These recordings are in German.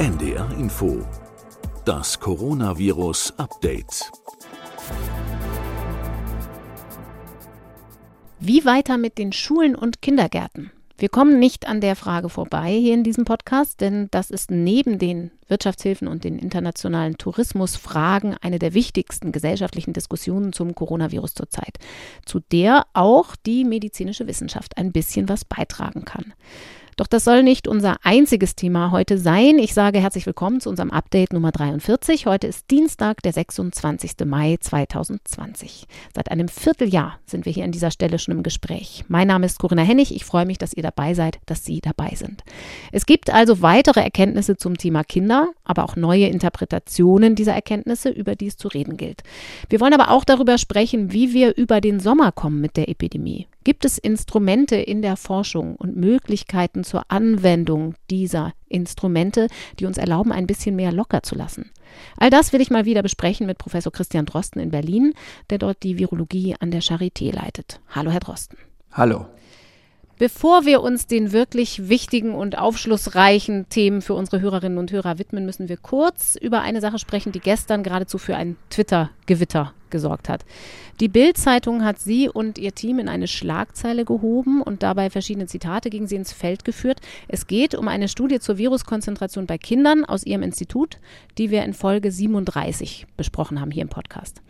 NDR Info. Das Coronavirus Update. Wie weiter mit den Schulen und Kindergärten? Wir kommen nicht an der Frage vorbei hier in diesem Podcast, denn das ist neben den Wirtschaftshilfen und den internationalen Tourismusfragen eine der wichtigsten gesellschaftlichen Diskussionen zum Coronavirus zurzeit, zu der auch die medizinische Wissenschaft ein bisschen was beitragen kann. Doch das soll nicht unser einziges Thema heute sein. Ich sage herzlich willkommen zu unserem Update Nummer 43. Heute ist Dienstag, der 26. Mai 2020. Seit einem Vierteljahr sind wir hier an dieser Stelle schon im Gespräch. Mein Name ist Corinna Hennig. Ich freue mich, dass ihr dabei seid, dass Sie dabei sind. Es gibt also weitere Erkenntnisse zum Thema Kinder, aber auch neue Interpretationen dieser Erkenntnisse, über die es zu reden gilt. Wir wollen aber auch darüber sprechen, wie wir über den Sommer kommen mit der Epidemie. Gibt es Instrumente in der Forschung und Möglichkeiten zur Anwendung dieser Instrumente, die uns erlauben, ein bisschen mehr locker zu lassen? All das will ich mal wieder besprechen mit Professor Christian Drosten in Berlin, der dort die Virologie an der Charité leitet. Hallo, Herr Drosten. Hallo. Bevor wir uns den wirklich wichtigen und aufschlussreichen Themen für unsere Hörerinnen und Hörer widmen, müssen wir kurz über eine Sache sprechen, die gestern geradezu für ein Twitter-Gewitter gesorgt hat. Die Bild-Zeitung hat sie und ihr Team in eine Schlagzeile gehoben und dabei verschiedene Zitate gegen sie ins Feld geführt. Es geht um eine Studie zur Viruskonzentration bei Kindern aus ihrem Institut, die wir in Folge 37 besprochen haben hier im Podcast.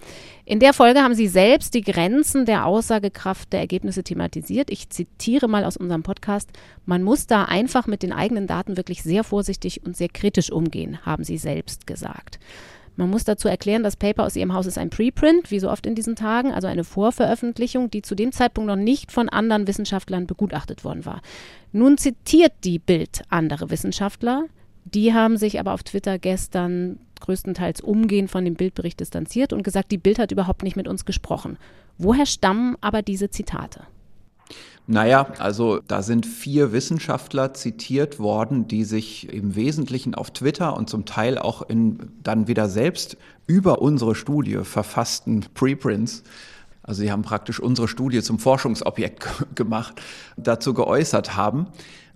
In der Folge haben sie selbst die Grenzen der Aussagekraft der Ergebnisse thematisiert. Ich zitiere mal aus unserem Podcast. Man muss da einfach mit den eigenen Daten wirklich sehr vorsichtig und sehr kritisch umgehen, haben sie selbst gesagt. Man muss dazu erklären, das Paper aus ihrem Haus ist ein Preprint, wie so oft in diesen Tagen, also eine Vorveröffentlichung, die zu dem Zeitpunkt noch nicht von anderen Wissenschaftlern begutachtet worden war. Nun zitiert die Bild andere Wissenschaftler. Die haben sich aber auf Twitter gestern größtenteils umgehend von dem Bildbericht distanziert und gesagt, die Bild hat überhaupt nicht mit uns gesprochen. Woher stammen aber diese Zitate? Naja, also da sind vier Wissenschaftler zitiert worden, die sich im Wesentlichen auf Twitter und zum Teil auch in dann wieder selbst über unsere Studie verfassten Preprints also sie haben praktisch unsere Studie zum Forschungsobjekt gemacht, dazu geäußert haben.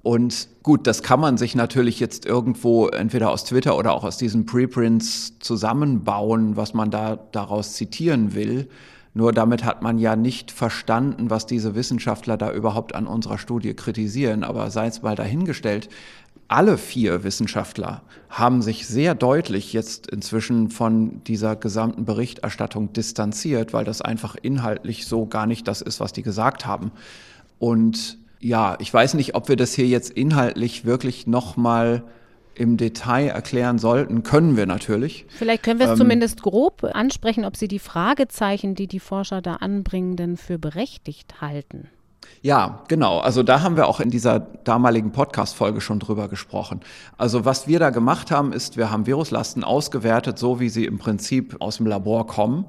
Und gut, das kann man sich natürlich jetzt irgendwo entweder aus Twitter oder auch aus diesen Preprints zusammenbauen, was man da daraus zitieren will. Nur damit hat man ja nicht verstanden, was diese Wissenschaftler da überhaupt an unserer Studie kritisieren. Aber sei es mal dahingestellt, alle vier Wissenschaftler haben sich sehr deutlich jetzt inzwischen von dieser gesamten Berichterstattung distanziert, weil das einfach inhaltlich so gar nicht das ist, was die gesagt haben. Und ja, ich weiß nicht, ob wir das hier jetzt inhaltlich wirklich nochmal mal im Detail erklären sollten, können wir natürlich. Vielleicht können wir es ähm, zumindest grob ansprechen, ob Sie die Fragezeichen, die die Forscher da anbringen, denn für berechtigt halten. Ja, genau. Also da haben wir auch in dieser damaligen Podcast-Folge schon drüber gesprochen. Also was wir da gemacht haben, ist, wir haben Viruslasten ausgewertet, so wie sie im Prinzip aus dem Labor kommen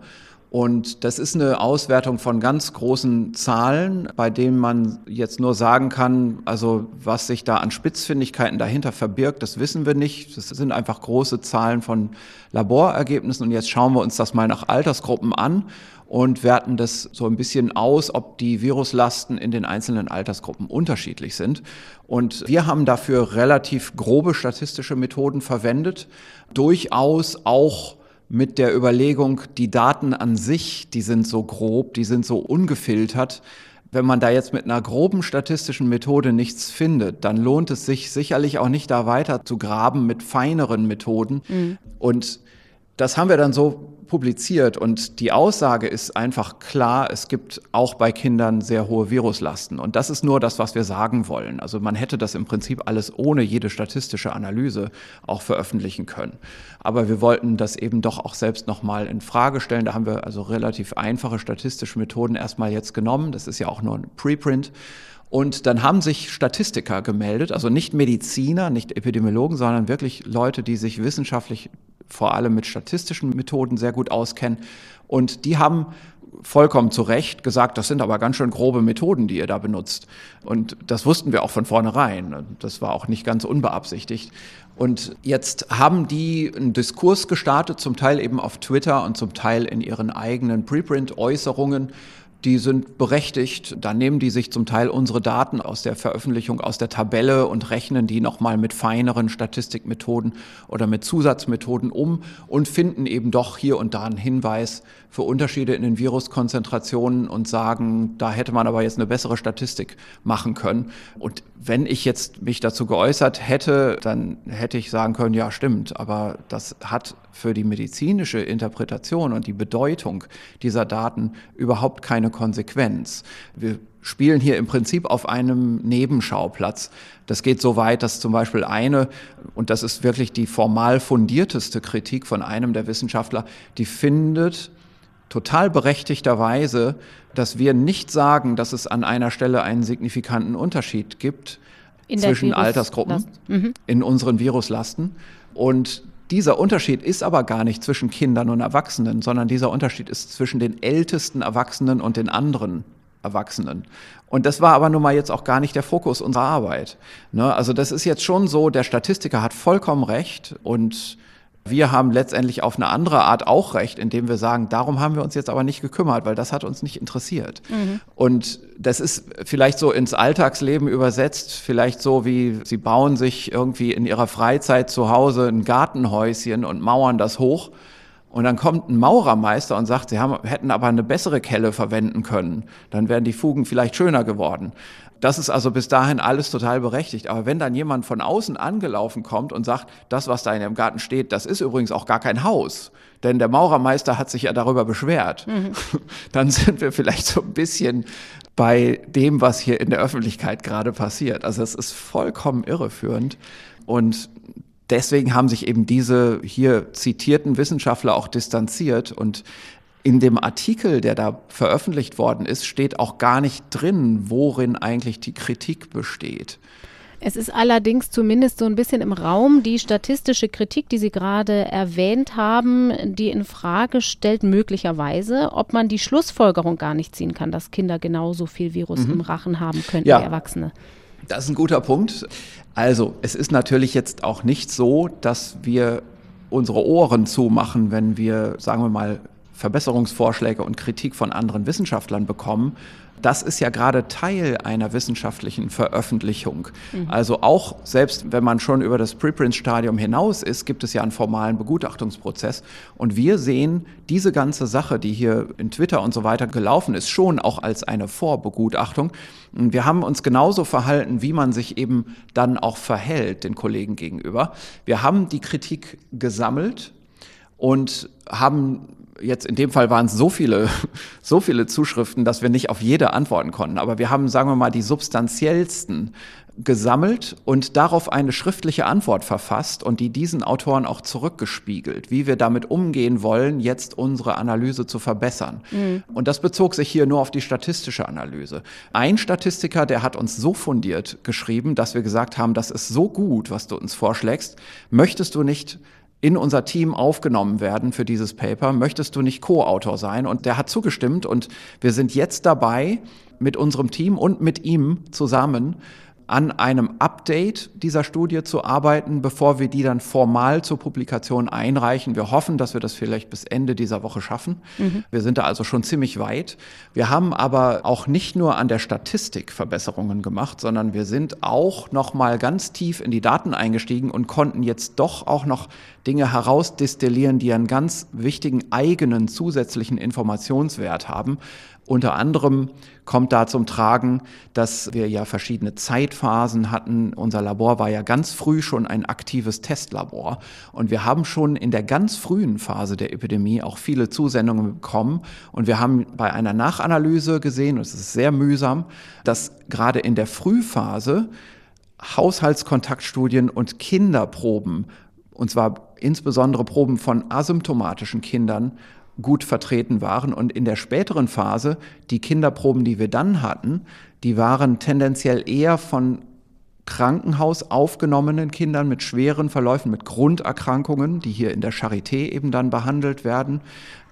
und das ist eine Auswertung von ganz großen Zahlen, bei denen man jetzt nur sagen kann, also was sich da an Spitzfindigkeiten dahinter verbirgt, das wissen wir nicht. Das sind einfach große Zahlen von Laborergebnissen. Und jetzt schauen wir uns das mal nach Altersgruppen an und werten das so ein bisschen aus, ob die Viruslasten in den einzelnen Altersgruppen unterschiedlich sind. Und wir haben dafür relativ grobe statistische Methoden verwendet, durchaus auch mit der Überlegung, die Daten an sich, die sind so grob, die sind so ungefiltert. Wenn man da jetzt mit einer groben statistischen Methode nichts findet, dann lohnt es sich sicherlich auch nicht da weiter zu graben mit feineren Methoden. Mhm. Und das haben wir dann so publiziert und die Aussage ist einfach klar, es gibt auch bei Kindern sehr hohe Viruslasten. Und das ist nur das, was wir sagen wollen. Also man hätte das im Prinzip alles ohne jede statistische Analyse auch veröffentlichen können. Aber wir wollten das eben doch auch selbst nochmal in Frage stellen. Da haben wir also relativ einfache statistische Methoden erstmal jetzt genommen. Das ist ja auch nur ein Preprint. Und dann haben sich Statistiker gemeldet, also nicht Mediziner, nicht Epidemiologen, sondern wirklich Leute, die sich wissenschaftlich vor allem mit statistischen Methoden sehr gut auskennen. Und die haben vollkommen zu Recht gesagt, das sind aber ganz schön grobe Methoden, die ihr da benutzt. Und das wussten wir auch von vornherein. Das war auch nicht ganz unbeabsichtigt. Und jetzt haben die einen Diskurs gestartet, zum Teil eben auf Twitter und zum Teil in ihren eigenen Preprint-Äußerungen, die sind berechtigt. Dann nehmen die sich zum Teil unsere Daten aus der Veröffentlichung, aus der Tabelle und rechnen die nochmal mit feineren Statistikmethoden oder mit Zusatzmethoden um und finden eben doch hier und da einen Hinweis für Unterschiede in den Viruskonzentrationen und sagen, da hätte man aber jetzt eine bessere Statistik machen können. Und wenn ich jetzt mich dazu geäußert hätte, dann hätte ich sagen können, ja stimmt, aber das hat für die medizinische Interpretation und die Bedeutung dieser Daten überhaupt keine Konsequenz. Wir spielen hier im Prinzip auf einem Nebenschauplatz. Das geht so weit, dass zum Beispiel eine, und das ist wirklich die formal fundierteste Kritik von einem der Wissenschaftler, die findet total berechtigterweise, dass wir nicht sagen, dass es an einer Stelle einen signifikanten Unterschied gibt zwischen Altersgruppen mhm. in unseren Viruslasten. Und dieser Unterschied ist aber gar nicht zwischen Kindern und Erwachsenen, sondern dieser Unterschied ist zwischen den ältesten Erwachsenen und den anderen Erwachsenen. Und das war aber nun mal jetzt auch gar nicht der Fokus unserer Arbeit. Ne? Also das ist jetzt schon so, der Statistiker hat vollkommen recht und wir haben letztendlich auf eine andere Art auch recht, indem wir sagen, darum haben wir uns jetzt aber nicht gekümmert, weil das hat uns nicht interessiert. Mhm. Und das ist vielleicht so ins Alltagsleben übersetzt, vielleicht so wie sie bauen sich irgendwie in ihrer Freizeit zu Hause ein Gartenhäuschen und mauern das hoch. Und dann kommt ein Maurermeister und sagt, sie haben, hätten aber eine bessere Kelle verwenden können. Dann wären die Fugen vielleicht schöner geworden. Das ist also bis dahin alles total berechtigt. Aber wenn dann jemand von außen angelaufen kommt und sagt, das, was da in dem Garten steht, das ist übrigens auch gar kein Haus, denn der Maurermeister hat sich ja darüber beschwert, mhm. dann sind wir vielleicht so ein bisschen bei dem, was hier in der Öffentlichkeit gerade passiert. Also es ist vollkommen irreführend. Und deswegen haben sich eben diese hier zitierten Wissenschaftler auch distanziert und in dem Artikel, der da veröffentlicht worden ist, steht auch gar nicht drin, worin eigentlich die Kritik besteht. Es ist allerdings zumindest so ein bisschen im Raum die statistische Kritik, die Sie gerade erwähnt haben, die in Frage stellt möglicherweise, ob man die Schlussfolgerung gar nicht ziehen kann, dass Kinder genauso viel Virus mhm. im Rachen haben könnten ja. wie Erwachsene. Das ist ein guter Punkt. Also, es ist natürlich jetzt auch nicht so, dass wir unsere Ohren zumachen, wenn wir, sagen wir mal, Verbesserungsvorschläge und Kritik von anderen Wissenschaftlern bekommen. Das ist ja gerade Teil einer wissenschaftlichen Veröffentlichung. Mhm. Also auch selbst wenn man schon über das Preprint-Stadium hinaus ist, gibt es ja einen formalen Begutachtungsprozess. Und wir sehen diese ganze Sache, die hier in Twitter und so weiter gelaufen ist, schon auch als eine Vorbegutachtung. Und wir haben uns genauso verhalten, wie man sich eben dann auch verhält den Kollegen gegenüber. Wir haben die Kritik gesammelt und haben jetzt in dem Fall waren es so viele, so viele Zuschriften, dass wir nicht auf jede antworten konnten. Aber wir haben, sagen wir mal, die substanziellsten gesammelt und darauf eine schriftliche Antwort verfasst und die diesen Autoren auch zurückgespiegelt, wie wir damit umgehen wollen, jetzt unsere Analyse zu verbessern. Mhm. Und das bezog sich hier nur auf die statistische Analyse. Ein Statistiker, der hat uns so fundiert geschrieben, dass wir gesagt haben, das ist so gut, was du uns vorschlägst. Möchtest du nicht in unser Team aufgenommen werden für dieses Paper. Möchtest du nicht Co-Autor sein? Und der hat zugestimmt und wir sind jetzt dabei, mit unserem Team und mit ihm zusammen an einem Update dieser Studie zu arbeiten, bevor wir die dann formal zur Publikation einreichen. Wir hoffen, dass wir das vielleicht bis Ende dieser Woche schaffen. Mhm. Wir sind da also schon ziemlich weit. Wir haben aber auch nicht nur an der Statistik Verbesserungen gemacht, sondern wir sind auch noch mal ganz tief in die Daten eingestiegen und konnten jetzt doch auch noch Dinge herausdestillieren, die einen ganz wichtigen eigenen zusätzlichen Informationswert haben. Unter anderem kommt da zum Tragen, dass wir ja verschiedene Zeitphasen hatten. Unser Labor war ja ganz früh schon ein aktives Testlabor. Und wir haben schon in der ganz frühen Phase der Epidemie auch viele Zusendungen bekommen. Und wir haben bei einer Nachanalyse gesehen, und es ist sehr mühsam, dass gerade in der Frühphase Haushaltskontaktstudien und Kinderproben, und zwar insbesondere Proben von asymptomatischen Kindern, gut vertreten waren. Und in der späteren Phase, die Kinderproben, die wir dann hatten, die waren tendenziell eher von Krankenhaus aufgenommenen Kindern mit schweren Verläufen, mit Grunderkrankungen, die hier in der Charité eben dann behandelt werden.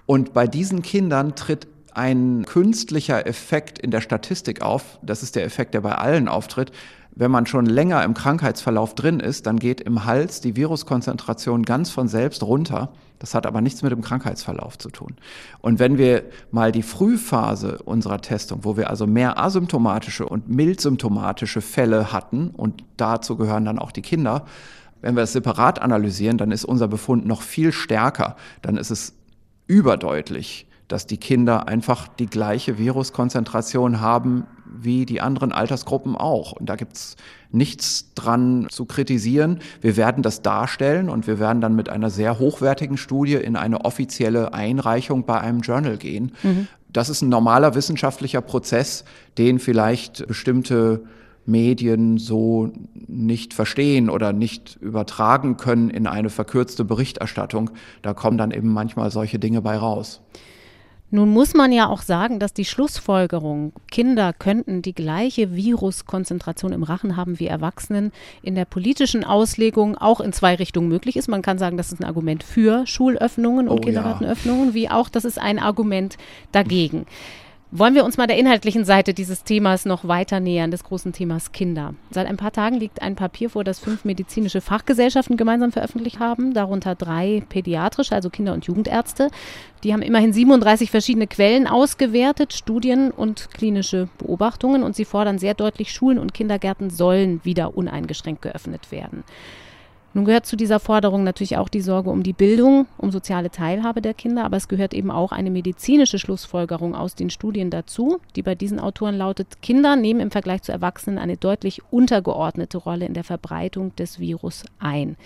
Und bei diesen Kindern tritt ein künstlicher Effekt in der Statistik auf. Das ist der Effekt, der bei allen auftritt, wenn man schon länger im Krankheitsverlauf drin ist, dann geht im Hals die Viruskonzentration ganz von selbst runter. Das hat aber nichts mit dem Krankheitsverlauf zu tun. Und wenn wir mal die Frühphase unserer Testung, wo wir also mehr asymptomatische und mildsymptomatische Fälle hatten, und dazu gehören dann auch die Kinder, wenn wir es separat analysieren, dann ist unser Befund noch viel stärker. Dann ist es überdeutlich, dass die Kinder einfach die gleiche Viruskonzentration haben wie die anderen Altersgruppen auch. Und da gibt's nichts dran zu kritisieren. Wir werden das darstellen und wir werden dann mit einer sehr hochwertigen Studie in eine offizielle Einreichung bei einem Journal gehen. Mhm. Das ist ein normaler wissenschaftlicher Prozess, den vielleicht bestimmte Medien so nicht verstehen oder nicht übertragen können in eine verkürzte Berichterstattung. Da kommen dann eben manchmal solche Dinge bei raus. Nun muss man ja auch sagen, dass die Schlussfolgerung, Kinder könnten die gleiche Viruskonzentration im Rachen haben wie Erwachsenen, in der politischen Auslegung auch in zwei Richtungen möglich ist. Man kann sagen, das ist ein Argument für Schulöffnungen und oh, Kindergartenöffnungen, ja. wie auch das ist ein Argument dagegen. Wollen wir uns mal der inhaltlichen Seite dieses Themas noch weiter nähern, des großen Themas Kinder. Seit ein paar Tagen liegt ein Papier vor, das fünf medizinische Fachgesellschaften gemeinsam veröffentlicht haben, darunter drei pädiatrische, also Kinder- und Jugendärzte. Die haben immerhin 37 verschiedene Quellen ausgewertet, Studien und klinische Beobachtungen und sie fordern sehr deutlich, Schulen und Kindergärten sollen wieder uneingeschränkt geöffnet werden. Nun gehört zu dieser Forderung natürlich auch die Sorge um die Bildung, um soziale Teilhabe der Kinder, aber es gehört eben auch eine medizinische Schlussfolgerung aus den Studien dazu, die bei diesen Autoren lautet, Kinder nehmen im Vergleich zu Erwachsenen eine deutlich untergeordnete Rolle in der Verbreitung des Virus ein.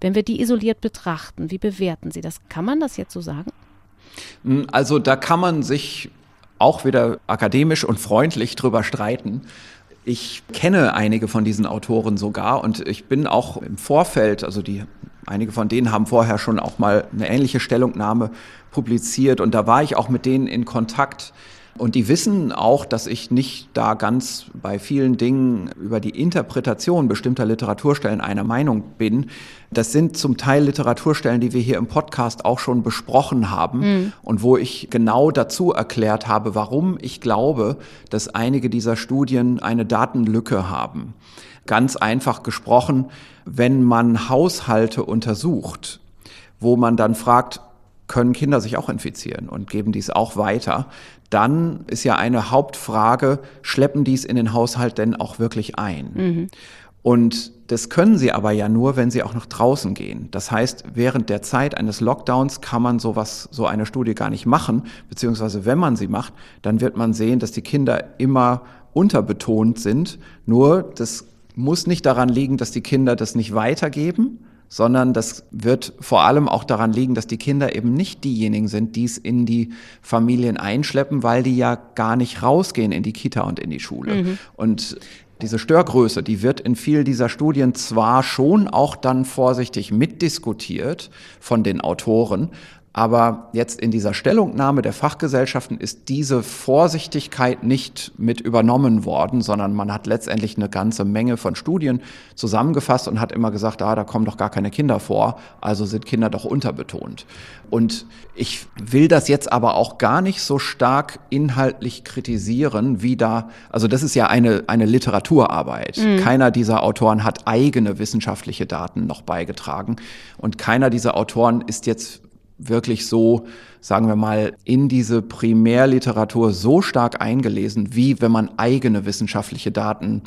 Wenn wir die isoliert betrachten, wie bewerten Sie das? Kann man das jetzt so sagen? Hm, also da kann man sich auch wieder akademisch und freundlich drüber streiten. Ich kenne einige von diesen Autoren sogar und ich bin auch im Vorfeld, also die einige von denen haben vorher schon auch mal eine ähnliche Stellungnahme publiziert und da war ich auch mit denen in Kontakt. Und die wissen auch, dass ich nicht da ganz bei vielen Dingen über die Interpretation bestimmter Literaturstellen einer Meinung bin. Das sind zum Teil Literaturstellen, die wir hier im Podcast auch schon besprochen haben mhm. und wo ich genau dazu erklärt habe, warum ich glaube, dass einige dieser Studien eine Datenlücke haben. Ganz einfach gesprochen, wenn man Haushalte untersucht, wo man dann fragt, können Kinder sich auch infizieren und geben dies auch weiter, dann ist ja eine Hauptfrage, schleppen dies in den Haushalt denn auch wirklich ein? Mhm. Und das können sie aber ja nur, wenn sie auch nach draußen gehen. Das heißt, während der Zeit eines Lockdowns kann man sowas, so eine Studie gar nicht machen, beziehungsweise wenn man sie macht, dann wird man sehen, dass die Kinder immer unterbetont sind. Nur, das muss nicht daran liegen, dass die Kinder das nicht weitergeben, sondern das wird vor allem auch daran liegen, dass die Kinder eben nicht diejenigen sind, die es in die Familien einschleppen, weil die ja gar nicht rausgehen in die Kita und in die Schule. Mhm. Und diese Störgröße, die wird in vielen dieser Studien zwar schon auch dann vorsichtig mitdiskutiert von den Autoren, aber jetzt in dieser Stellungnahme der Fachgesellschaften ist diese Vorsichtigkeit nicht mit übernommen worden, sondern man hat letztendlich eine ganze Menge von Studien zusammengefasst und hat immer gesagt, ah, da kommen doch gar keine Kinder vor, also sind Kinder doch unterbetont. Und ich will das jetzt aber auch gar nicht so stark inhaltlich kritisieren, wie da, also das ist ja eine, eine Literaturarbeit. Mhm. Keiner dieser Autoren hat eigene wissenschaftliche Daten noch beigetragen und keiner dieser Autoren ist jetzt wirklich so, sagen wir mal, in diese Primärliteratur so stark eingelesen, wie wenn man eigene wissenschaftliche Daten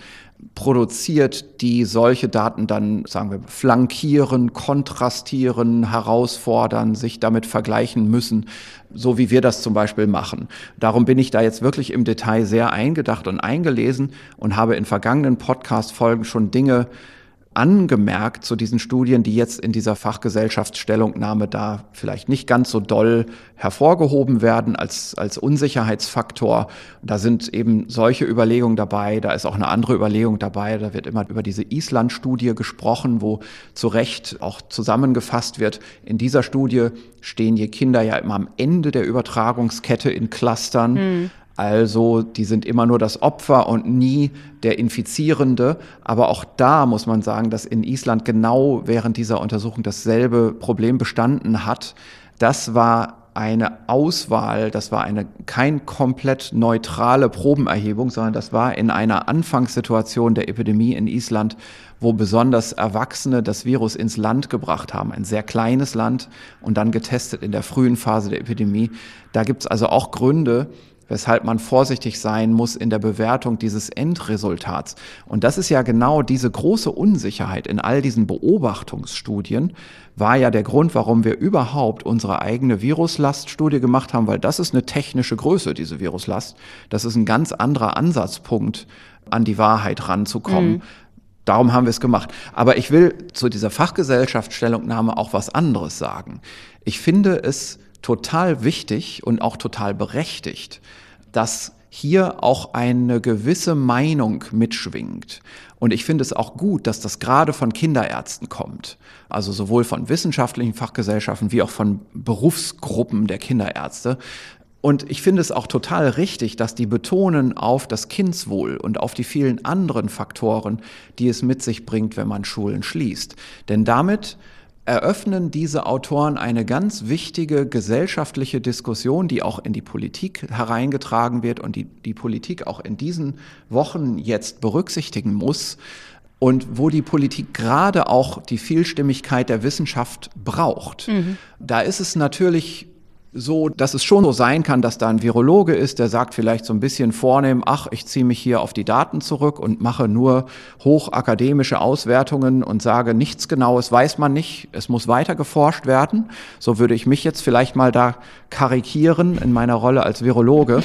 produziert, die solche Daten dann, sagen wir, flankieren, kontrastieren, herausfordern, sich damit vergleichen müssen, so wie wir das zum Beispiel machen. Darum bin ich da jetzt wirklich im Detail sehr eingedacht und eingelesen und habe in vergangenen Podcast-Folgen schon Dinge angemerkt zu diesen Studien, die jetzt in dieser Fachgesellschaftsstellungnahme da vielleicht nicht ganz so doll hervorgehoben werden als, als Unsicherheitsfaktor. Da sind eben solche Überlegungen dabei. Da ist auch eine andere Überlegung dabei. Da wird immer über diese Island-Studie gesprochen, wo zu Recht auch zusammengefasst wird. In dieser Studie stehen die Kinder ja immer am Ende der Übertragungskette in Clustern. Mhm. Also die sind immer nur das Opfer und nie der Infizierende. Aber auch da muss man sagen, dass in Island genau während dieser Untersuchung dasselbe Problem bestanden hat. Das war eine Auswahl, das war eine kein komplett neutrale Probenerhebung, sondern das war in einer Anfangssituation der Epidemie in Island, wo besonders Erwachsene das Virus ins Land gebracht haben. Ein sehr kleines Land und dann getestet in der frühen Phase der Epidemie. Da gibt es also auch Gründe, weshalb man vorsichtig sein muss in der Bewertung dieses Endresultats. Und das ist ja genau diese große Unsicherheit in all diesen Beobachtungsstudien, war ja der Grund, warum wir überhaupt unsere eigene Viruslaststudie gemacht haben, weil das ist eine technische Größe, diese Viruslast. Das ist ein ganz anderer Ansatzpunkt, an die Wahrheit ranzukommen. Mhm. Darum haben wir es gemacht. Aber ich will zu dieser Fachgesellschaftsstellungnahme auch was anderes sagen. Ich finde es total wichtig und auch total berechtigt, dass hier auch eine gewisse Meinung mitschwingt. Und ich finde es auch gut, dass das gerade von Kinderärzten kommt. Also sowohl von wissenschaftlichen Fachgesellschaften wie auch von Berufsgruppen der Kinderärzte. Und ich finde es auch total richtig, dass die betonen auf das Kindswohl und auf die vielen anderen Faktoren, die es mit sich bringt, wenn man Schulen schließt. Denn damit eröffnen diese Autoren eine ganz wichtige gesellschaftliche Diskussion, die auch in die Politik hereingetragen wird und die die Politik auch in diesen Wochen jetzt berücksichtigen muss und wo die Politik gerade auch die Vielstimmigkeit der Wissenschaft braucht. Mhm. Da ist es natürlich so, dass es schon so sein kann, dass da ein Virologe ist, der sagt vielleicht so ein bisschen vornehm, ach, ich ziehe mich hier auf die Daten zurück und mache nur hochakademische Auswertungen und sage, nichts Genaues weiß man nicht, es muss weiter geforscht werden. So würde ich mich jetzt vielleicht mal da karikieren in meiner Rolle als Virologe.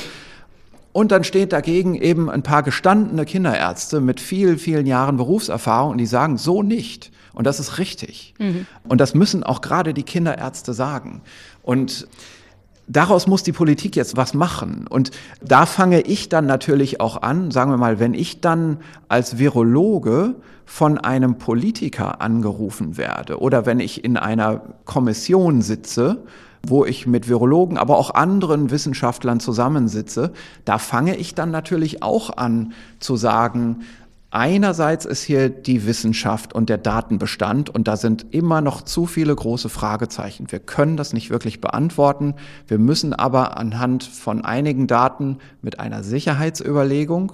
Und dann steht dagegen eben ein paar gestandene Kinderärzte mit vielen, vielen Jahren Berufserfahrung und die sagen so nicht. Und das ist richtig. Mhm. Und das müssen auch gerade die Kinderärzte sagen. Und daraus muss die Politik jetzt was machen. Und da fange ich dann natürlich auch an, sagen wir mal, wenn ich dann als Virologe von einem Politiker angerufen werde oder wenn ich in einer Kommission sitze, wo ich mit Virologen, aber auch anderen Wissenschaftlern zusammensitze, da fange ich dann natürlich auch an zu sagen, Einerseits ist hier die Wissenschaft und der Datenbestand und da sind immer noch zu viele große Fragezeichen. Wir können das nicht wirklich beantworten. Wir müssen aber anhand von einigen Daten mit einer Sicherheitsüberlegung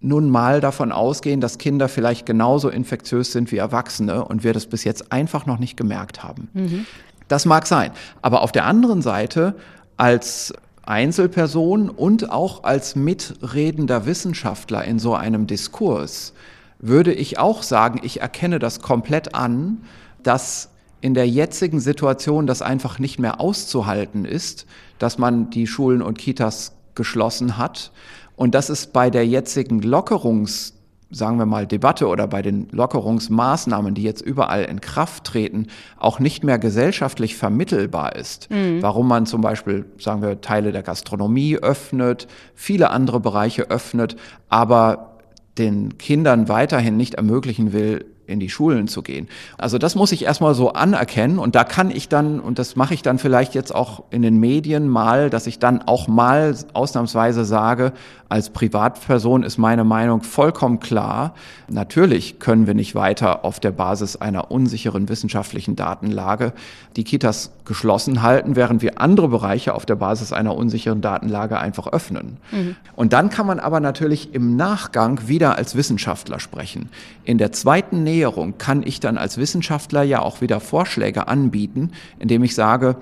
nun mal davon ausgehen, dass Kinder vielleicht genauso infektiös sind wie Erwachsene und wir das bis jetzt einfach noch nicht gemerkt haben. Mhm. Das mag sein. Aber auf der anderen Seite als Einzelperson und auch als mitredender Wissenschaftler in so einem Diskurs würde ich auch sagen, ich erkenne das komplett an, dass in der jetzigen Situation das einfach nicht mehr auszuhalten ist, dass man die Schulen und Kitas geschlossen hat. Und dass es bei der jetzigen Lockerungs sagen wir mal, Debatte oder bei den Lockerungsmaßnahmen, die jetzt überall in Kraft treten, auch nicht mehr gesellschaftlich vermittelbar ist. Mhm. Warum man zum Beispiel, sagen wir, Teile der Gastronomie öffnet, viele andere Bereiche öffnet, aber den Kindern weiterhin nicht ermöglichen will, in die Schulen zu gehen. Also das muss ich erstmal so anerkennen und da kann ich dann, und das mache ich dann vielleicht jetzt auch in den Medien mal, dass ich dann auch mal ausnahmsweise sage, als Privatperson ist meine Meinung vollkommen klar. Natürlich können wir nicht weiter auf der Basis einer unsicheren wissenschaftlichen Datenlage die Kitas geschlossen halten, während wir andere Bereiche auf der Basis einer unsicheren Datenlage einfach öffnen. Mhm. Und dann kann man aber natürlich im Nachgang wieder als Wissenschaftler sprechen. In der zweiten Nähe Annäherung kann ich dann als Wissenschaftler ja auch wieder Vorschläge anbieten, indem ich sage,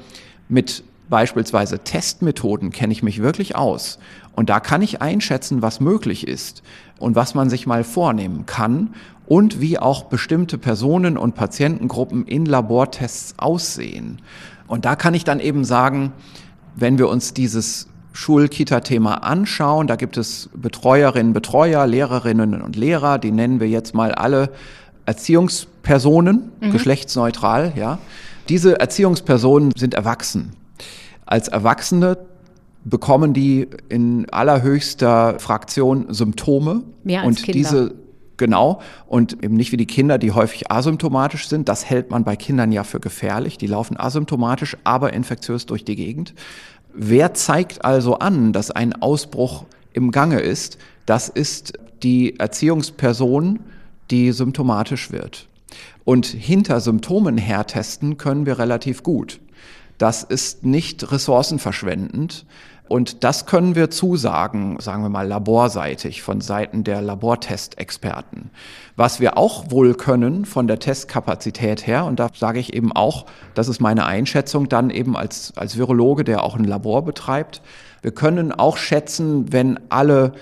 mit beispielsweise Testmethoden kenne ich mich wirklich aus. Und da kann ich einschätzen, was möglich ist und was man sich mal vornehmen kann und wie auch bestimmte Personen und Patientengruppen in Labortests aussehen. Und da kann ich dann eben sagen, wenn wir uns dieses Schulkita-Thema anschauen, da gibt es Betreuerinnen, Betreuer, Lehrerinnen und Lehrer, die nennen wir jetzt mal alle Erziehungspersonen, mhm. geschlechtsneutral, ja. Diese Erziehungspersonen sind erwachsen. Als Erwachsene bekommen die in allerhöchster Fraktion Symptome. Mehr als und Kinder. diese Genau. Und eben nicht wie die Kinder, die häufig asymptomatisch sind. Das hält man bei Kindern ja für gefährlich. Die laufen asymptomatisch, aber infektiös durch die Gegend. Wer zeigt also an, dass ein Ausbruch im Gange ist? Das ist die Erziehungsperson, die symptomatisch wird. Und hinter Symptomen hertesten können wir relativ gut. Das ist nicht ressourcenverschwendend. Und das können wir zusagen, sagen wir mal laborseitig, von Seiten der Labortestexperten. Was wir auch wohl können von der Testkapazität her, und da sage ich eben auch, das ist meine Einschätzung dann eben als, als Virologe, der auch ein Labor betreibt, wir können auch schätzen, wenn alle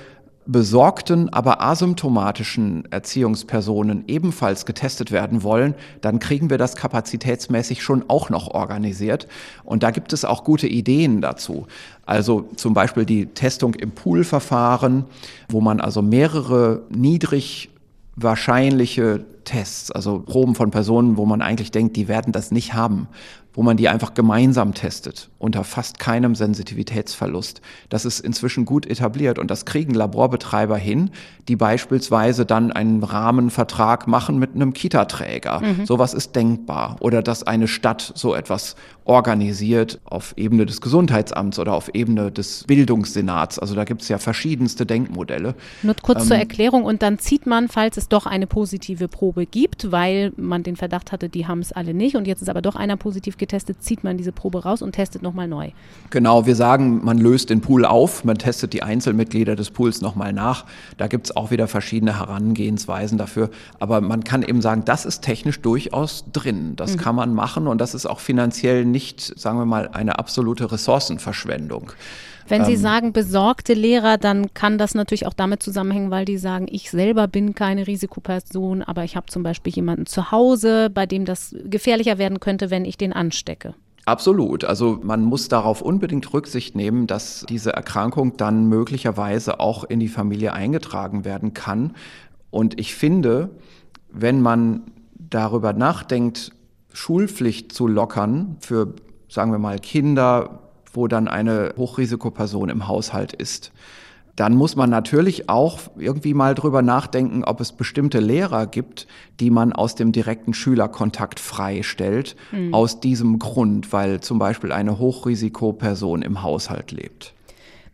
besorgten, aber asymptomatischen Erziehungspersonen ebenfalls getestet werden wollen, dann kriegen wir das kapazitätsmäßig schon auch noch organisiert. Und da gibt es auch gute Ideen dazu. Also zum Beispiel die Testung im Poolverfahren, wo man also mehrere niedrig wahrscheinliche Tests, also Proben von Personen, wo man eigentlich denkt, die werden das nicht haben, wo man die einfach gemeinsam testet, unter fast keinem Sensitivitätsverlust. Das ist inzwischen gut etabliert und das kriegen Laborbetreiber hin, die beispielsweise dann einen Rahmenvertrag machen mit einem Kita-Träger. Mhm. Sowas ist denkbar. Oder dass eine Stadt so etwas organisiert auf Ebene des Gesundheitsamts oder auf Ebene des Bildungssenats. Also da gibt es ja verschiedenste Denkmodelle. Nur kurz ähm, zur Erklärung und dann zieht man, falls es doch eine positive Probe gibt, weil man den Verdacht hatte, die haben es alle nicht und jetzt ist aber doch einer positiv getestet, zieht man diese Probe raus und testet nochmal neu. Genau, wir sagen, man löst den Pool auf, man testet die Einzelmitglieder des Pools nochmal nach. Da gibt es auch wieder verschiedene Herangehensweisen dafür. Aber man kann eben sagen, das ist technisch durchaus drin. Das mhm. kann man machen und das ist auch finanziell nicht, sagen wir mal, eine absolute Ressourcenverschwendung. Wenn Sie ähm, sagen besorgte Lehrer, dann kann das natürlich auch damit zusammenhängen, weil die sagen, ich selber bin keine Risikoperson, aber ich habe zum Beispiel jemanden zu Hause, bei dem das gefährlicher werden könnte, wenn ich den anstecke. Absolut. Also man muss darauf unbedingt Rücksicht nehmen, dass diese Erkrankung dann möglicherweise auch in die Familie eingetragen werden kann. Und ich finde, wenn man darüber nachdenkt, Schulpflicht zu lockern für, sagen wir mal, Kinder, wo dann eine Hochrisikoperson im Haushalt ist, dann muss man natürlich auch irgendwie mal drüber nachdenken, ob es bestimmte Lehrer gibt, die man aus dem direkten Schülerkontakt freistellt, mhm. aus diesem Grund, weil zum Beispiel eine Hochrisikoperson im Haushalt lebt.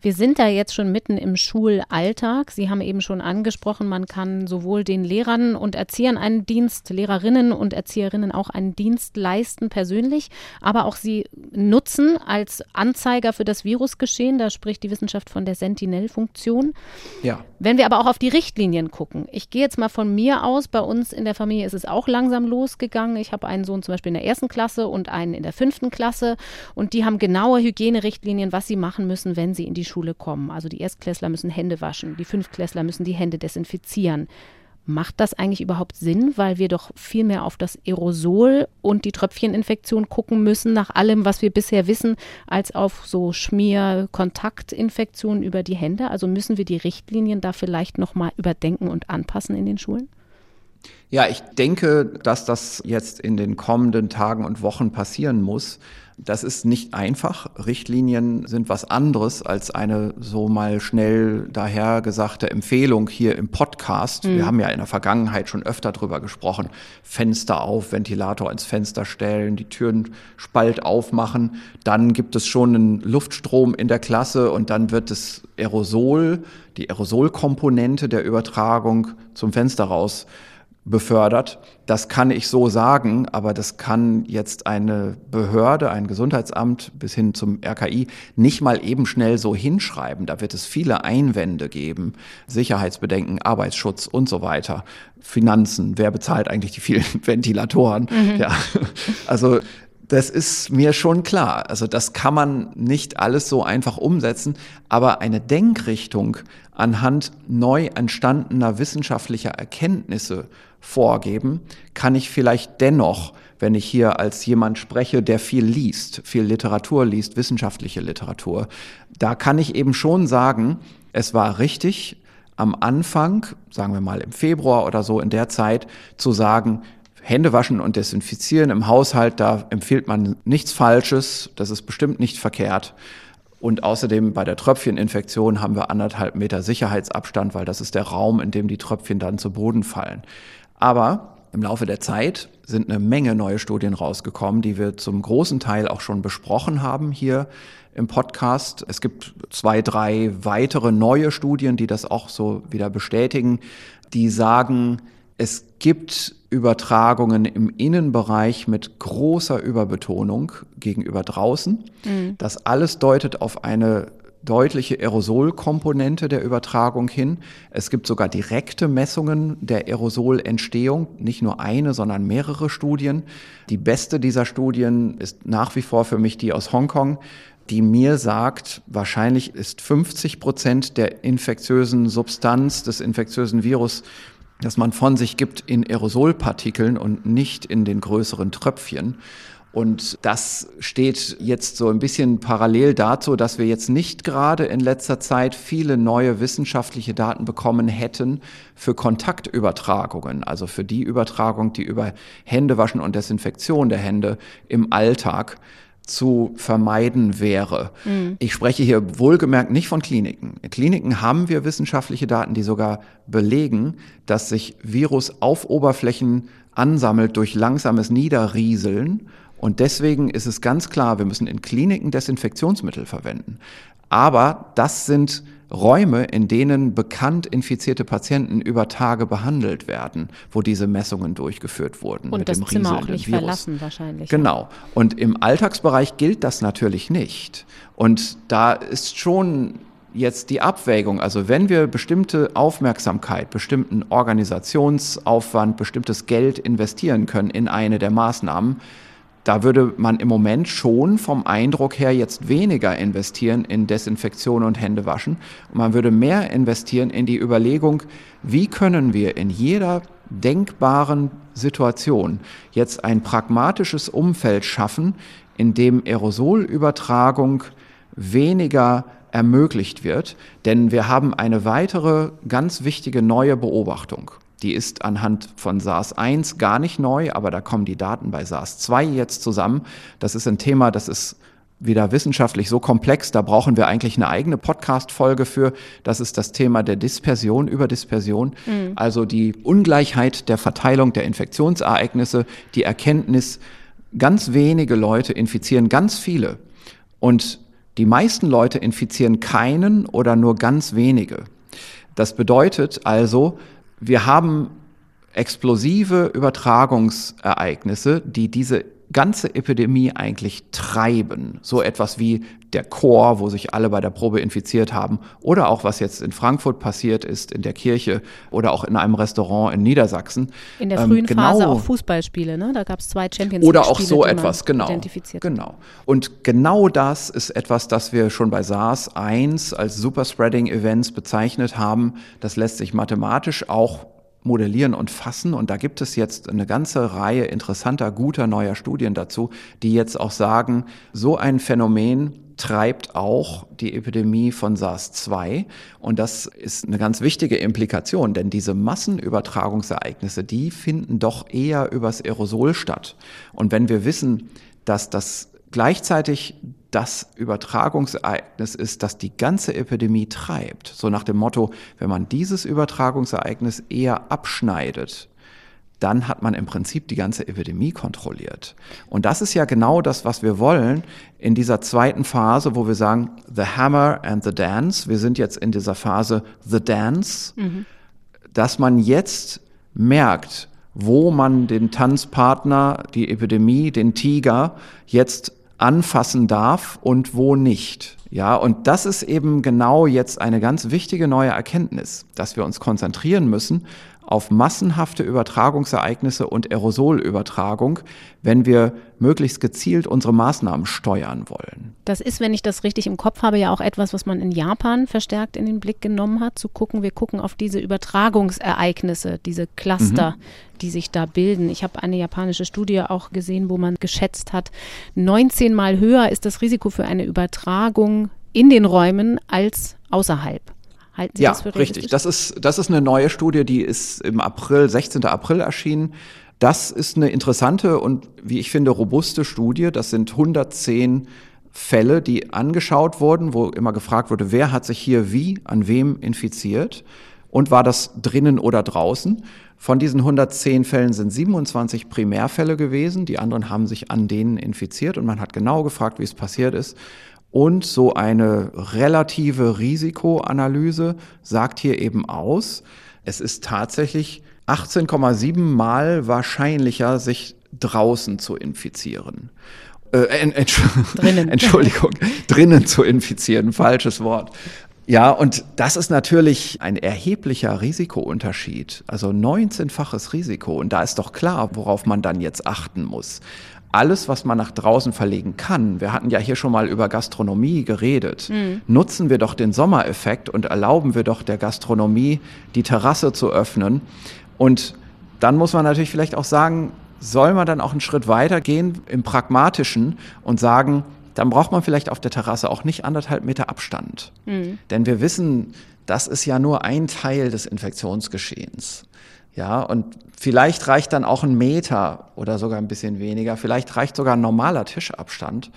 Wir sind da jetzt schon mitten im Schulalltag. Sie haben eben schon angesprochen, man kann sowohl den Lehrern und Erziehern einen Dienst, Lehrerinnen und Erzieherinnen auch einen Dienst leisten persönlich, aber auch sie nutzen als Anzeiger für das Virusgeschehen. Da spricht die Wissenschaft von der Sentinel-Funktion. Ja. Wenn wir aber auch auf die Richtlinien gucken, ich gehe jetzt mal von mir aus, bei uns in der Familie ist es auch langsam losgegangen. Ich habe einen Sohn zum Beispiel in der ersten Klasse und einen in der fünften Klasse und die haben genaue Hygienerichtlinien, was sie machen müssen, wenn sie in die Schule kommen. Also die Erstklässler müssen Hände waschen, die Fünftklässler müssen die Hände desinfizieren. Macht das eigentlich überhaupt Sinn, weil wir doch viel mehr auf das Aerosol und die Tröpfcheninfektion gucken müssen, nach allem, was wir bisher wissen, als auf so Schmier-Kontaktinfektionen über die Hände? Also müssen wir die Richtlinien da vielleicht nochmal überdenken und anpassen in den Schulen? Ja, ich denke, dass das jetzt in den kommenden Tagen und Wochen passieren muss. Das ist nicht einfach. Richtlinien sind was anderes als eine so mal schnell dahergesagte Empfehlung hier im Podcast. Mhm. Wir haben ja in der Vergangenheit schon öfter drüber gesprochen. Fenster auf, Ventilator ins Fenster stellen, die Türen spalt aufmachen. Dann gibt es schon einen Luftstrom in der Klasse und dann wird das Aerosol, die Aerosolkomponente der Übertragung zum Fenster raus befördert. Das kann ich so sagen, aber das kann jetzt eine Behörde, ein Gesundheitsamt bis hin zum RKI nicht mal eben schnell so hinschreiben. Da wird es viele Einwände geben, Sicherheitsbedenken, Arbeitsschutz und so weiter. Finanzen, wer bezahlt eigentlich die vielen Ventilatoren? Mhm. Ja, also das ist mir schon klar. Also das kann man nicht alles so einfach umsetzen, aber eine Denkrichtung anhand neu entstandener wissenschaftlicher Erkenntnisse vorgeben, kann ich vielleicht dennoch, wenn ich hier als jemand spreche, der viel liest, viel Literatur liest, wissenschaftliche Literatur, da kann ich eben schon sagen, es war richtig, am Anfang, sagen wir mal im Februar oder so in der Zeit, zu sagen, Hände waschen und desinfizieren im Haushalt, da empfiehlt man nichts Falsches, das ist bestimmt nicht verkehrt. Und außerdem bei der Tröpfcheninfektion haben wir anderthalb Meter Sicherheitsabstand, weil das ist der Raum, in dem die Tröpfchen dann zu Boden fallen. Aber im Laufe der Zeit sind eine Menge neue Studien rausgekommen, die wir zum großen Teil auch schon besprochen haben hier im Podcast. Es gibt zwei, drei weitere neue Studien, die das auch so wieder bestätigen, die sagen, Es gibt Übertragungen im Innenbereich mit großer Überbetonung gegenüber draußen. Mhm. Das alles deutet auf eine deutliche Aerosolkomponente der Übertragung hin. Es gibt sogar direkte Messungen der Aerosolentstehung, nicht nur eine, sondern mehrere Studien. Die beste dieser Studien ist nach wie vor für mich die aus Hongkong, die mir sagt, wahrscheinlich ist 50 Prozent der infektiösen Substanz des infektiösen Virus das man von sich gibt in Aerosolpartikeln und nicht in den größeren Tröpfchen. Und das steht jetzt so ein bisschen parallel dazu, dass wir jetzt nicht gerade in letzter Zeit viele neue wissenschaftliche Daten bekommen hätten für Kontaktübertragungen, also für die Übertragung, die über Händewaschen und Desinfektion der Hände im Alltag zu vermeiden wäre. Mhm. Ich spreche hier wohlgemerkt nicht von Kliniken. In Kliniken haben wir wissenschaftliche Daten, die sogar belegen, dass sich Virus auf Oberflächen ansammelt durch langsames Niederrieseln und deswegen ist es ganz klar, wir müssen in Kliniken Desinfektionsmittel verwenden. Aber das sind Räume, in denen bekannt infizierte Patienten über Tage behandelt werden, wo diese Messungen durchgeführt wurden. Und das Zimmer auch nicht Virus. verlassen wahrscheinlich. Genau. Und im Alltagsbereich gilt das natürlich nicht. Und da ist schon jetzt die Abwägung, also wenn wir bestimmte Aufmerksamkeit, bestimmten Organisationsaufwand, bestimmtes Geld investieren können in eine der Maßnahmen, da würde man im Moment schon vom Eindruck her jetzt weniger investieren in Desinfektion und Händewaschen. Und man würde mehr investieren in die Überlegung, wie können wir in jeder denkbaren Situation jetzt ein pragmatisches Umfeld schaffen, in dem Aerosolübertragung weniger ermöglicht wird. Denn wir haben eine weitere ganz wichtige neue Beobachtung. Die ist anhand von SARS-1 gar nicht neu, aber da kommen die Daten bei SARS-2 jetzt zusammen. Das ist ein Thema, das ist wieder wissenschaftlich so komplex, da brauchen wir eigentlich eine eigene Podcast-Folge für. Das ist das Thema der Dispersion über Dispersion. Mhm. Also die Ungleichheit der Verteilung der Infektionsereignisse, die Erkenntnis, ganz wenige Leute infizieren ganz viele. Und die meisten Leute infizieren keinen oder nur ganz wenige. Das bedeutet also, wir haben explosive Übertragungsereignisse, die diese ganze Epidemie eigentlich treiben. So etwas wie der Chor, wo sich alle bei der Probe infiziert haben, oder auch was jetzt in Frankfurt passiert ist, in der Kirche oder auch in einem Restaurant in Niedersachsen. In der frühen ähm, genau, Phase auch Fußballspiele, ne? Da gab es zwei Champions League. Oder auch so etwas, genau. Genau. Und genau das ist etwas, das wir schon bei SARS 1 als Superspreading Events bezeichnet haben. Das lässt sich mathematisch auch modellieren und fassen. Und da gibt es jetzt eine ganze Reihe interessanter, guter neuer Studien dazu, die jetzt auch sagen, so ein Phänomen treibt auch die Epidemie von SARS-2. Und das ist eine ganz wichtige Implikation, denn diese Massenübertragungsereignisse, die finden doch eher übers Aerosol statt. Und wenn wir wissen, dass das gleichzeitig das Übertragungsereignis ist, das die ganze Epidemie treibt. So nach dem Motto, wenn man dieses Übertragungsereignis eher abschneidet, dann hat man im Prinzip die ganze Epidemie kontrolliert. Und das ist ja genau das, was wir wollen in dieser zweiten Phase, wo wir sagen, the hammer and the dance. Wir sind jetzt in dieser Phase the dance, mhm. dass man jetzt merkt, wo man den Tanzpartner, die Epidemie, den Tiger jetzt anfassen darf und wo nicht. Ja, und das ist eben genau jetzt eine ganz wichtige neue Erkenntnis, dass wir uns konzentrieren müssen auf massenhafte Übertragungsereignisse und Aerosolübertragung, wenn wir möglichst gezielt unsere Maßnahmen steuern wollen. Das ist, wenn ich das richtig im Kopf habe, ja auch etwas, was man in Japan verstärkt in den Blick genommen hat, zu gucken, wir gucken auf diese Übertragungsereignisse, diese Cluster, mhm. die sich da bilden. Ich habe eine japanische Studie auch gesehen, wo man geschätzt hat, 19 mal höher ist das Risiko für eine Übertragung in den Räumen als außerhalb. Halten Sie ja, das für richtig. Das ist, das ist eine neue Studie, die ist im April, 16. April erschienen. Das ist eine interessante und, wie ich finde, robuste Studie. Das sind 110 Fälle, die angeschaut wurden, wo immer gefragt wurde, wer hat sich hier wie, an wem infiziert und war das drinnen oder draußen. Von diesen 110 Fällen sind 27 Primärfälle gewesen. Die anderen haben sich an denen infiziert und man hat genau gefragt, wie es passiert ist. Und so eine relative Risikoanalyse sagt hier eben aus, es ist tatsächlich 18,7 Mal wahrscheinlicher, sich draußen zu infizieren. Äh, Entsch drinnen. Entschuldigung, drinnen zu infizieren, falsches Wort. Ja, und das ist natürlich ein erheblicher Risikounterschied, also 19-faches Risiko. Und da ist doch klar, worauf man dann jetzt achten muss. Alles, was man nach draußen verlegen kann, wir hatten ja hier schon mal über Gastronomie geredet, mhm. nutzen wir doch den Sommereffekt und erlauben wir doch der Gastronomie, die Terrasse zu öffnen. Und dann muss man natürlich vielleicht auch sagen, soll man dann auch einen Schritt weiter gehen im Pragmatischen und sagen, dann braucht man vielleicht auf der Terrasse auch nicht anderthalb Meter Abstand. Mhm. Denn wir wissen, das ist ja nur ein Teil des Infektionsgeschehens. Ja, und vielleicht reicht dann auch ein Meter oder sogar ein bisschen weniger. Vielleicht reicht sogar ein normaler Tischabstand.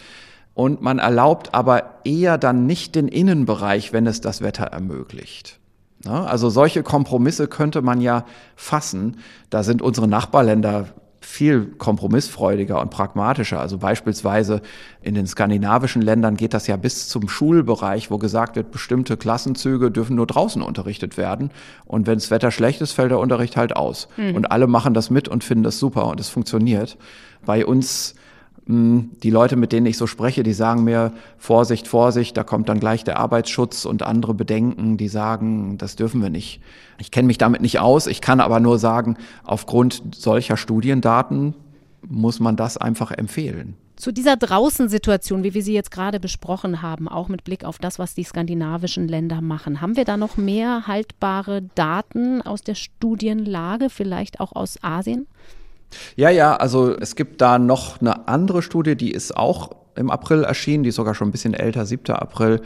Und man erlaubt aber eher dann nicht den Innenbereich, wenn es das Wetter ermöglicht. Also solche Kompromisse könnte man ja fassen. Da sind unsere Nachbarländer viel kompromissfreudiger und pragmatischer. Also beispielsweise in den skandinavischen Ländern geht das ja bis zum Schulbereich, wo gesagt wird, bestimmte Klassenzüge dürfen nur draußen unterrichtet werden. Und wenn das Wetter schlecht ist, fällt der Unterricht halt aus. Mhm. Und alle machen das mit und finden das super und es funktioniert. Bei uns die Leute, mit denen ich so spreche, die sagen mir, Vorsicht, Vorsicht, da kommt dann gleich der Arbeitsschutz und andere Bedenken, die sagen, das dürfen wir nicht. Ich kenne mich damit nicht aus, ich kann aber nur sagen, aufgrund solcher Studiendaten muss man das einfach empfehlen. Zu dieser Draußensituation, wie wir sie jetzt gerade besprochen haben, auch mit Blick auf das, was die skandinavischen Länder machen, haben wir da noch mehr haltbare Daten aus der Studienlage, vielleicht auch aus Asien? Ja, ja, also es gibt da noch eine andere Studie, die ist auch im April erschienen, die ist sogar schon ein bisschen älter, 7. April.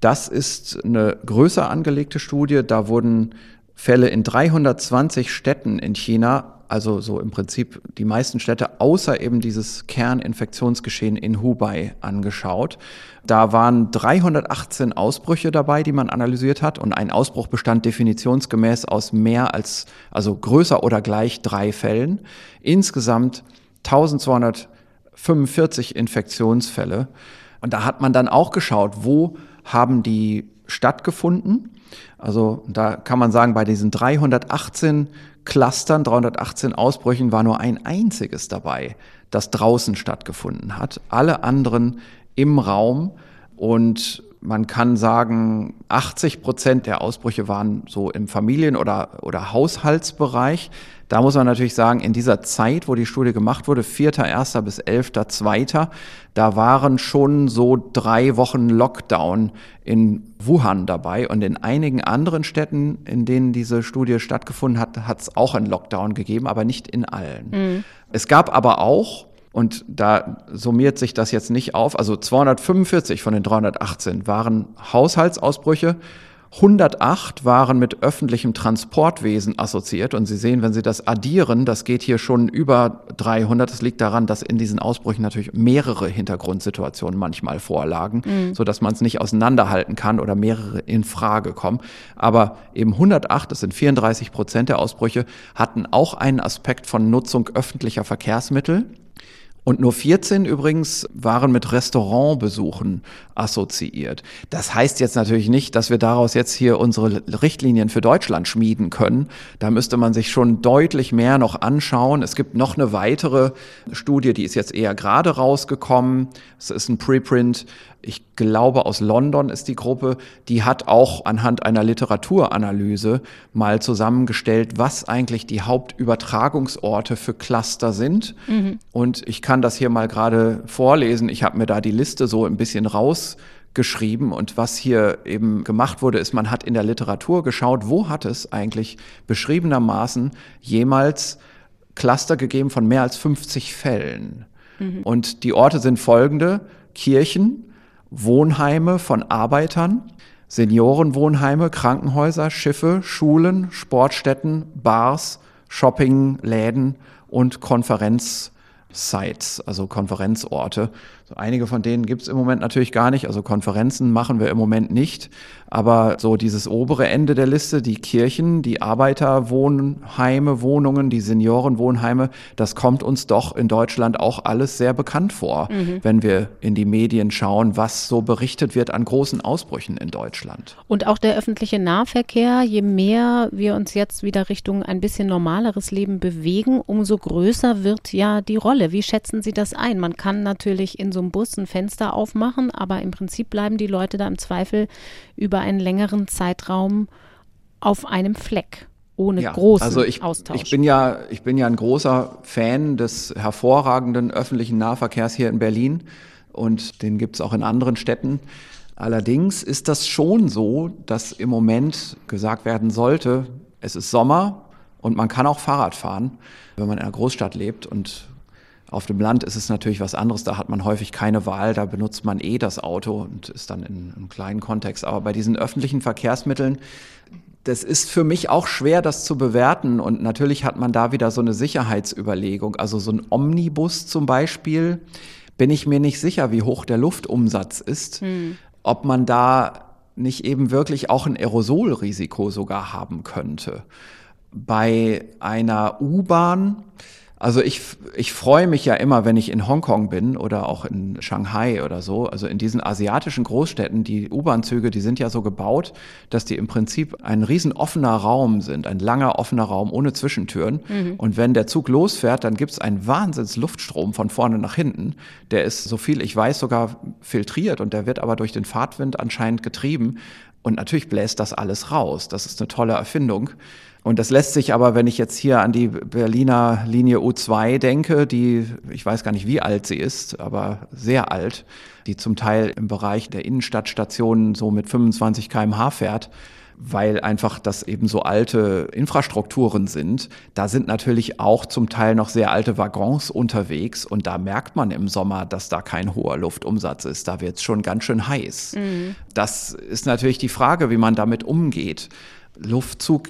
Das ist eine größer angelegte Studie. Da wurden Fälle in 320 Städten in China also so im Prinzip die meisten Städte außer eben dieses Kerninfektionsgeschehen in Hubei angeschaut. Da waren 318 Ausbrüche dabei, die man analysiert hat und ein Ausbruch bestand definitionsgemäß aus mehr als, also größer oder gleich drei Fällen. Insgesamt 1245 Infektionsfälle. Und da hat man dann auch geschaut, wo haben die stattgefunden. Also da kann man sagen, bei diesen 318 Clustern, 318 Ausbrüchen war nur ein einziges dabei, das draußen stattgefunden hat. Alle anderen im Raum und man kann sagen, 80 Prozent der Ausbrüche waren so im Familien- oder, oder Haushaltsbereich. Da muss man natürlich sagen, in dieser Zeit, wo die Studie gemacht wurde, 4.1. bis 11.2., da waren schon so drei Wochen Lockdown in Wuhan dabei. Und in einigen anderen Städten, in denen diese Studie stattgefunden hat, hat es auch einen Lockdown gegeben, aber nicht in allen. Mhm. Es gab aber auch und da summiert sich das jetzt nicht auf. Also 245 von den 318 waren Haushaltsausbrüche 108 waren mit öffentlichem Transportwesen assoziiert und Sie sehen, wenn Sie das addieren, das geht hier schon über 300. Das liegt daran, dass in diesen Ausbrüchen natürlich mehrere Hintergrundsituationen manchmal vorlagen, mhm. so dass man es nicht auseinanderhalten kann oder mehrere in Frage kommen. Aber eben 108, das sind 34 Prozent der Ausbrüche, hatten auch einen Aspekt von Nutzung öffentlicher Verkehrsmittel. Und nur 14 übrigens waren mit Restaurantbesuchen assoziiert. Das heißt jetzt natürlich nicht, dass wir daraus jetzt hier unsere Richtlinien für Deutschland schmieden können. Da müsste man sich schon deutlich mehr noch anschauen. Es gibt noch eine weitere Studie, die ist jetzt eher gerade rausgekommen. Es ist ein Preprint ich glaube aus London ist die Gruppe, die hat auch anhand einer Literaturanalyse mal zusammengestellt, was eigentlich die Hauptübertragungsorte für Cluster sind. Mhm. Und ich kann das hier mal gerade vorlesen. Ich habe mir da die Liste so ein bisschen rausgeschrieben und was hier eben gemacht wurde, ist, man hat in der Literatur geschaut, wo hat es eigentlich beschriebenermaßen jemals Cluster gegeben von mehr als 50 Fällen. Mhm. Und die Orte sind folgende. Kirchen, Wohnheime von Arbeitern, Seniorenwohnheime, Krankenhäuser, Schiffe, Schulen, Sportstätten, Bars, Shoppingläden und Konferenzsites, also Konferenzorte. Einige von denen gibt es im Moment natürlich gar nicht. Also Konferenzen machen wir im Moment nicht. Aber so dieses obere Ende der Liste, die Kirchen, die Arbeiterwohnheime, Wohnungen, die Seniorenwohnheime, das kommt uns doch in Deutschland auch alles sehr bekannt vor, mhm. wenn wir in die Medien schauen, was so berichtet wird an großen Ausbrüchen in Deutschland. Und auch der öffentliche Nahverkehr, je mehr wir uns jetzt wieder Richtung ein bisschen normaleres Leben bewegen, umso größer wird ja die Rolle. Wie schätzen Sie das ein? Man kann natürlich in so einem Bus ein Fenster aufmachen, aber im Prinzip bleiben die Leute da im Zweifel über einen längeren Zeitraum auf einem Fleck ohne ja, großen also ich, Austausch. Ich bin ja, ich bin ja ein großer Fan des hervorragenden öffentlichen Nahverkehrs hier in Berlin und den gibt es auch in anderen Städten. Allerdings ist das schon so, dass im Moment gesagt werden sollte, es ist Sommer und man kann auch Fahrrad fahren, wenn man in einer Großstadt lebt und auf dem Land ist es natürlich was anderes, da hat man häufig keine Wahl, da benutzt man eh das Auto und ist dann in einem kleinen Kontext. Aber bei diesen öffentlichen Verkehrsmitteln, das ist für mich auch schwer, das zu bewerten. Und natürlich hat man da wieder so eine Sicherheitsüberlegung. Also so ein Omnibus zum Beispiel, bin ich mir nicht sicher, wie hoch der Luftumsatz ist, hm. ob man da nicht eben wirklich auch ein Aerosolrisiko sogar haben könnte. Bei einer U-Bahn, also ich, ich freue mich ja immer, wenn ich in Hongkong bin oder auch in Shanghai oder so. Also in diesen asiatischen Großstädten, die U-Bahn-Züge, die sind ja so gebaut, dass die im Prinzip ein riesen offener Raum sind, ein langer offener Raum ohne Zwischentüren. Mhm. Und wenn der Zug losfährt, dann gibt's einen Wahnsinns Luftstrom von vorne nach hinten. Der ist, so viel ich weiß, sogar filtriert und der wird aber durch den Fahrtwind anscheinend getrieben. Und natürlich bläst das alles raus. Das ist eine tolle Erfindung. Und das lässt sich aber, wenn ich jetzt hier an die Berliner Linie U2 denke, die, ich weiß gar nicht, wie alt sie ist, aber sehr alt, die zum Teil im Bereich der Innenstadtstationen so mit 25 kmh fährt, weil einfach das eben so alte Infrastrukturen sind. Da sind natürlich auch zum Teil noch sehr alte Waggons unterwegs und da merkt man im Sommer, dass da kein hoher Luftumsatz ist. Da wird es schon ganz schön heiß. Mhm. Das ist natürlich die Frage, wie man damit umgeht. Luftzug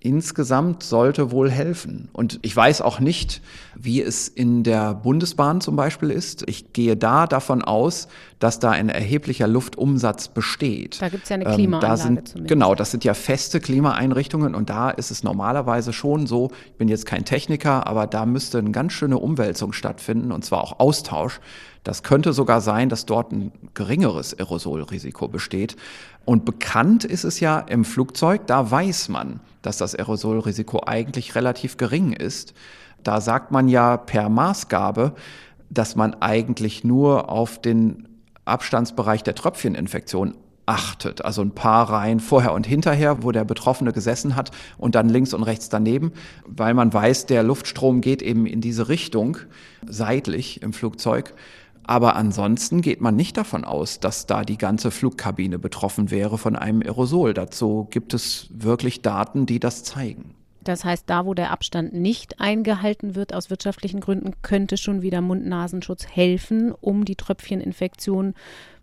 insgesamt sollte wohl helfen. Und ich weiß auch nicht, wie es in der Bundesbahn zum Beispiel ist. Ich gehe da davon aus, dass da ein erheblicher Luftumsatz besteht. Da gibt es ja eine Klimaanlage ähm, da sind, zumindest. Genau, das sind ja feste Klimaeinrichtungen und da ist es normalerweise schon so, ich bin jetzt kein Techniker, aber da müsste eine ganz schöne Umwälzung stattfinden und zwar auch Austausch. Das könnte sogar sein, dass dort ein geringeres Aerosolrisiko besteht. Und bekannt ist es ja im Flugzeug, da weiß man, dass das Aerosolrisiko eigentlich relativ gering ist. Da sagt man ja per Maßgabe, dass man eigentlich nur auf den Abstandsbereich der Tröpfcheninfektion achtet. Also ein paar Reihen vorher und hinterher, wo der Betroffene gesessen hat und dann links und rechts daneben, weil man weiß, der Luftstrom geht eben in diese Richtung seitlich im Flugzeug. Aber ansonsten geht man nicht davon aus, dass da die ganze Flugkabine betroffen wäre von einem Aerosol. Dazu gibt es wirklich Daten, die das zeigen. Das heißt, da, wo der Abstand nicht eingehalten wird aus wirtschaftlichen Gründen, könnte schon wieder Mund-Nasenschutz helfen, um die Tröpfcheninfektion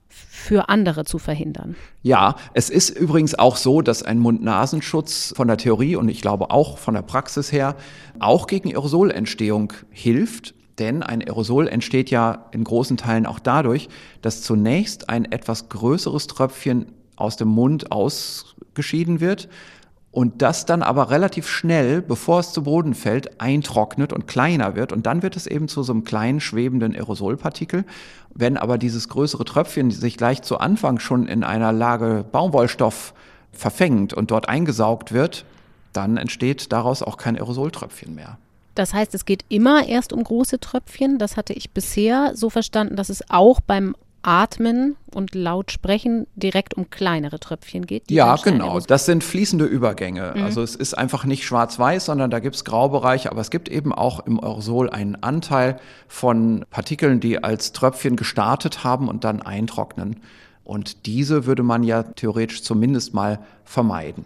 für andere zu verhindern. Ja, es ist übrigens auch so, dass ein Mund-Nasenschutz von der Theorie und ich glaube auch von der Praxis her auch gegen Aerosolentstehung hilft. Denn ein Aerosol entsteht ja in großen Teilen auch dadurch, dass zunächst ein etwas größeres Tröpfchen aus dem Mund ausgeschieden wird und das dann aber relativ schnell, bevor es zu Boden fällt, eintrocknet und kleiner wird und dann wird es eben zu so einem kleinen schwebenden Aerosolpartikel. Wenn aber dieses größere Tröpfchen sich gleich zu Anfang schon in einer Lage Baumwollstoff verfängt und dort eingesaugt wird, dann entsteht daraus auch kein Aerosoltröpfchen mehr. Das heißt, es geht immer erst um große Tröpfchen. Das hatte ich bisher so verstanden, dass es auch beim Atmen und laut sprechen direkt um kleinere Tröpfchen geht. Ja, genau. Das sind fließende Übergänge. Mhm. Also es ist einfach nicht schwarz-weiß, sondern da gibt es Graubereiche, aber es gibt eben auch im Aerosol einen Anteil von Partikeln, die als Tröpfchen gestartet haben und dann eintrocknen. Und diese würde man ja theoretisch zumindest mal vermeiden.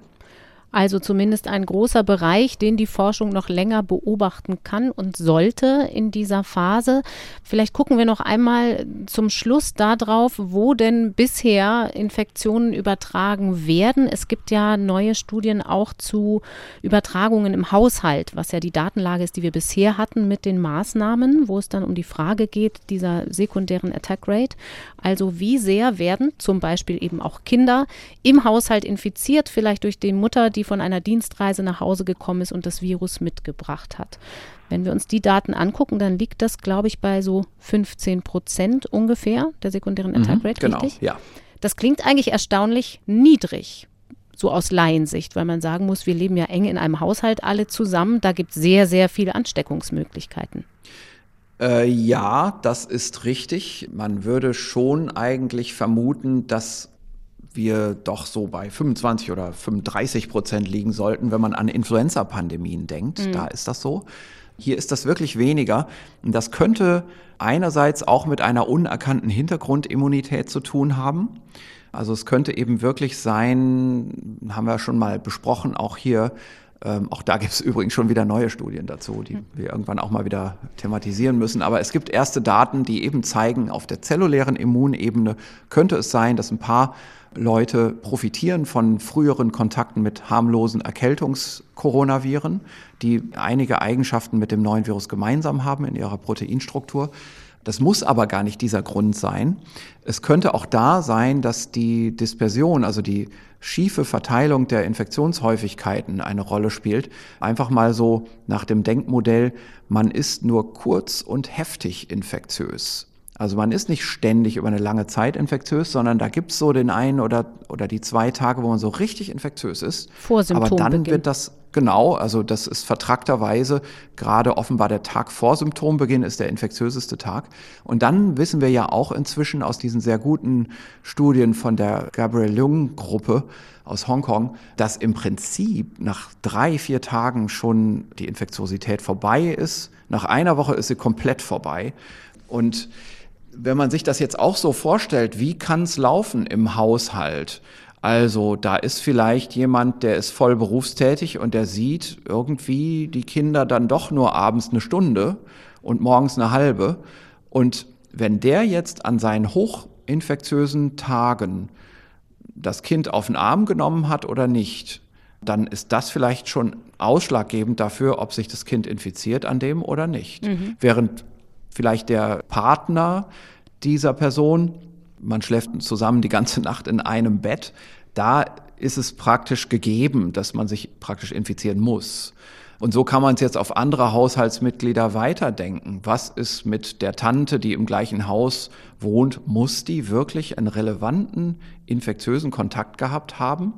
Also zumindest ein großer Bereich, den die Forschung noch länger beobachten kann und sollte in dieser Phase. Vielleicht gucken wir noch einmal zum Schluss darauf, wo denn bisher Infektionen übertragen werden. Es gibt ja neue Studien auch zu Übertragungen im Haushalt, was ja die Datenlage ist, die wir bisher hatten mit den Maßnahmen, wo es dann um die Frage geht, dieser sekundären Attack Rate. Also wie sehr werden zum Beispiel eben auch Kinder im Haushalt infiziert, vielleicht durch die Mutter, die von einer Dienstreise nach Hause gekommen ist und das Virus mitgebracht hat. Wenn wir uns die Daten angucken, dann liegt das, glaube ich, bei so 15 Prozent ungefähr der sekundären mhm, Attack Rate, genau, richtig? Ja. Das klingt eigentlich erstaunlich niedrig so aus Laiensicht, weil man sagen muss, wir leben ja eng in einem Haushalt alle zusammen. Da gibt es sehr, sehr viele Ansteckungsmöglichkeiten. Äh, ja, das ist richtig. Man würde schon eigentlich vermuten, dass wir doch so bei 25 oder 35 Prozent liegen sollten, wenn man an Influenza-Pandemien denkt. Mhm. Da ist das so. Hier ist das wirklich weniger. Und das könnte einerseits auch mit einer unerkannten Hintergrundimmunität zu tun haben. Also es könnte eben wirklich sein, haben wir schon mal besprochen, auch hier, ähm, auch da gibt es übrigens schon wieder neue Studien dazu, die hm. wir irgendwann auch mal wieder thematisieren müssen. Aber es gibt erste Daten, die eben zeigen, auf der zellulären Immunebene könnte es sein, dass ein paar Leute profitieren von früheren Kontakten mit harmlosen Erkältungs-Coronaviren, die einige Eigenschaften mit dem neuen Virus gemeinsam haben in ihrer Proteinstruktur. Das muss aber gar nicht dieser Grund sein. Es könnte auch da sein, dass die Dispersion, also die schiefe Verteilung der Infektionshäufigkeiten eine Rolle spielt. Einfach mal so nach dem Denkmodell, man ist nur kurz und heftig infektiös. Also man ist nicht ständig über eine lange Zeit infektiös, sondern da gibt's so den einen oder, oder die zwei Tage, wo man so richtig infektiös ist. Vor Aber dann wird das, genau, also das ist vertrackterweise gerade offenbar der Tag vor Symptombeginn ist der infektiöseste Tag. Und dann wissen wir ja auch inzwischen aus diesen sehr guten Studien von der Gabriel Lung Gruppe aus Hongkong, dass im Prinzip nach drei, vier Tagen schon die Infektiosität vorbei ist. Nach einer Woche ist sie komplett vorbei. Und wenn man sich das jetzt auch so vorstellt, wie kann es laufen im Haushalt? Also da ist vielleicht jemand, der ist voll berufstätig und der sieht irgendwie die Kinder dann doch nur abends eine Stunde und morgens eine halbe. Und wenn der jetzt an seinen hochinfektiösen Tagen das Kind auf den Arm genommen hat oder nicht, dann ist das vielleicht schon ausschlaggebend dafür, ob sich das Kind infiziert an dem oder nicht. Mhm. Während vielleicht der Partner dieser Person, man schläft zusammen die ganze Nacht in einem Bett, da ist es praktisch gegeben, dass man sich praktisch infizieren muss. Und so kann man es jetzt auf andere Haushaltsmitglieder weiterdenken. Was ist mit der Tante, die im gleichen Haus wohnt? Muss die wirklich einen relevanten infektiösen Kontakt gehabt haben?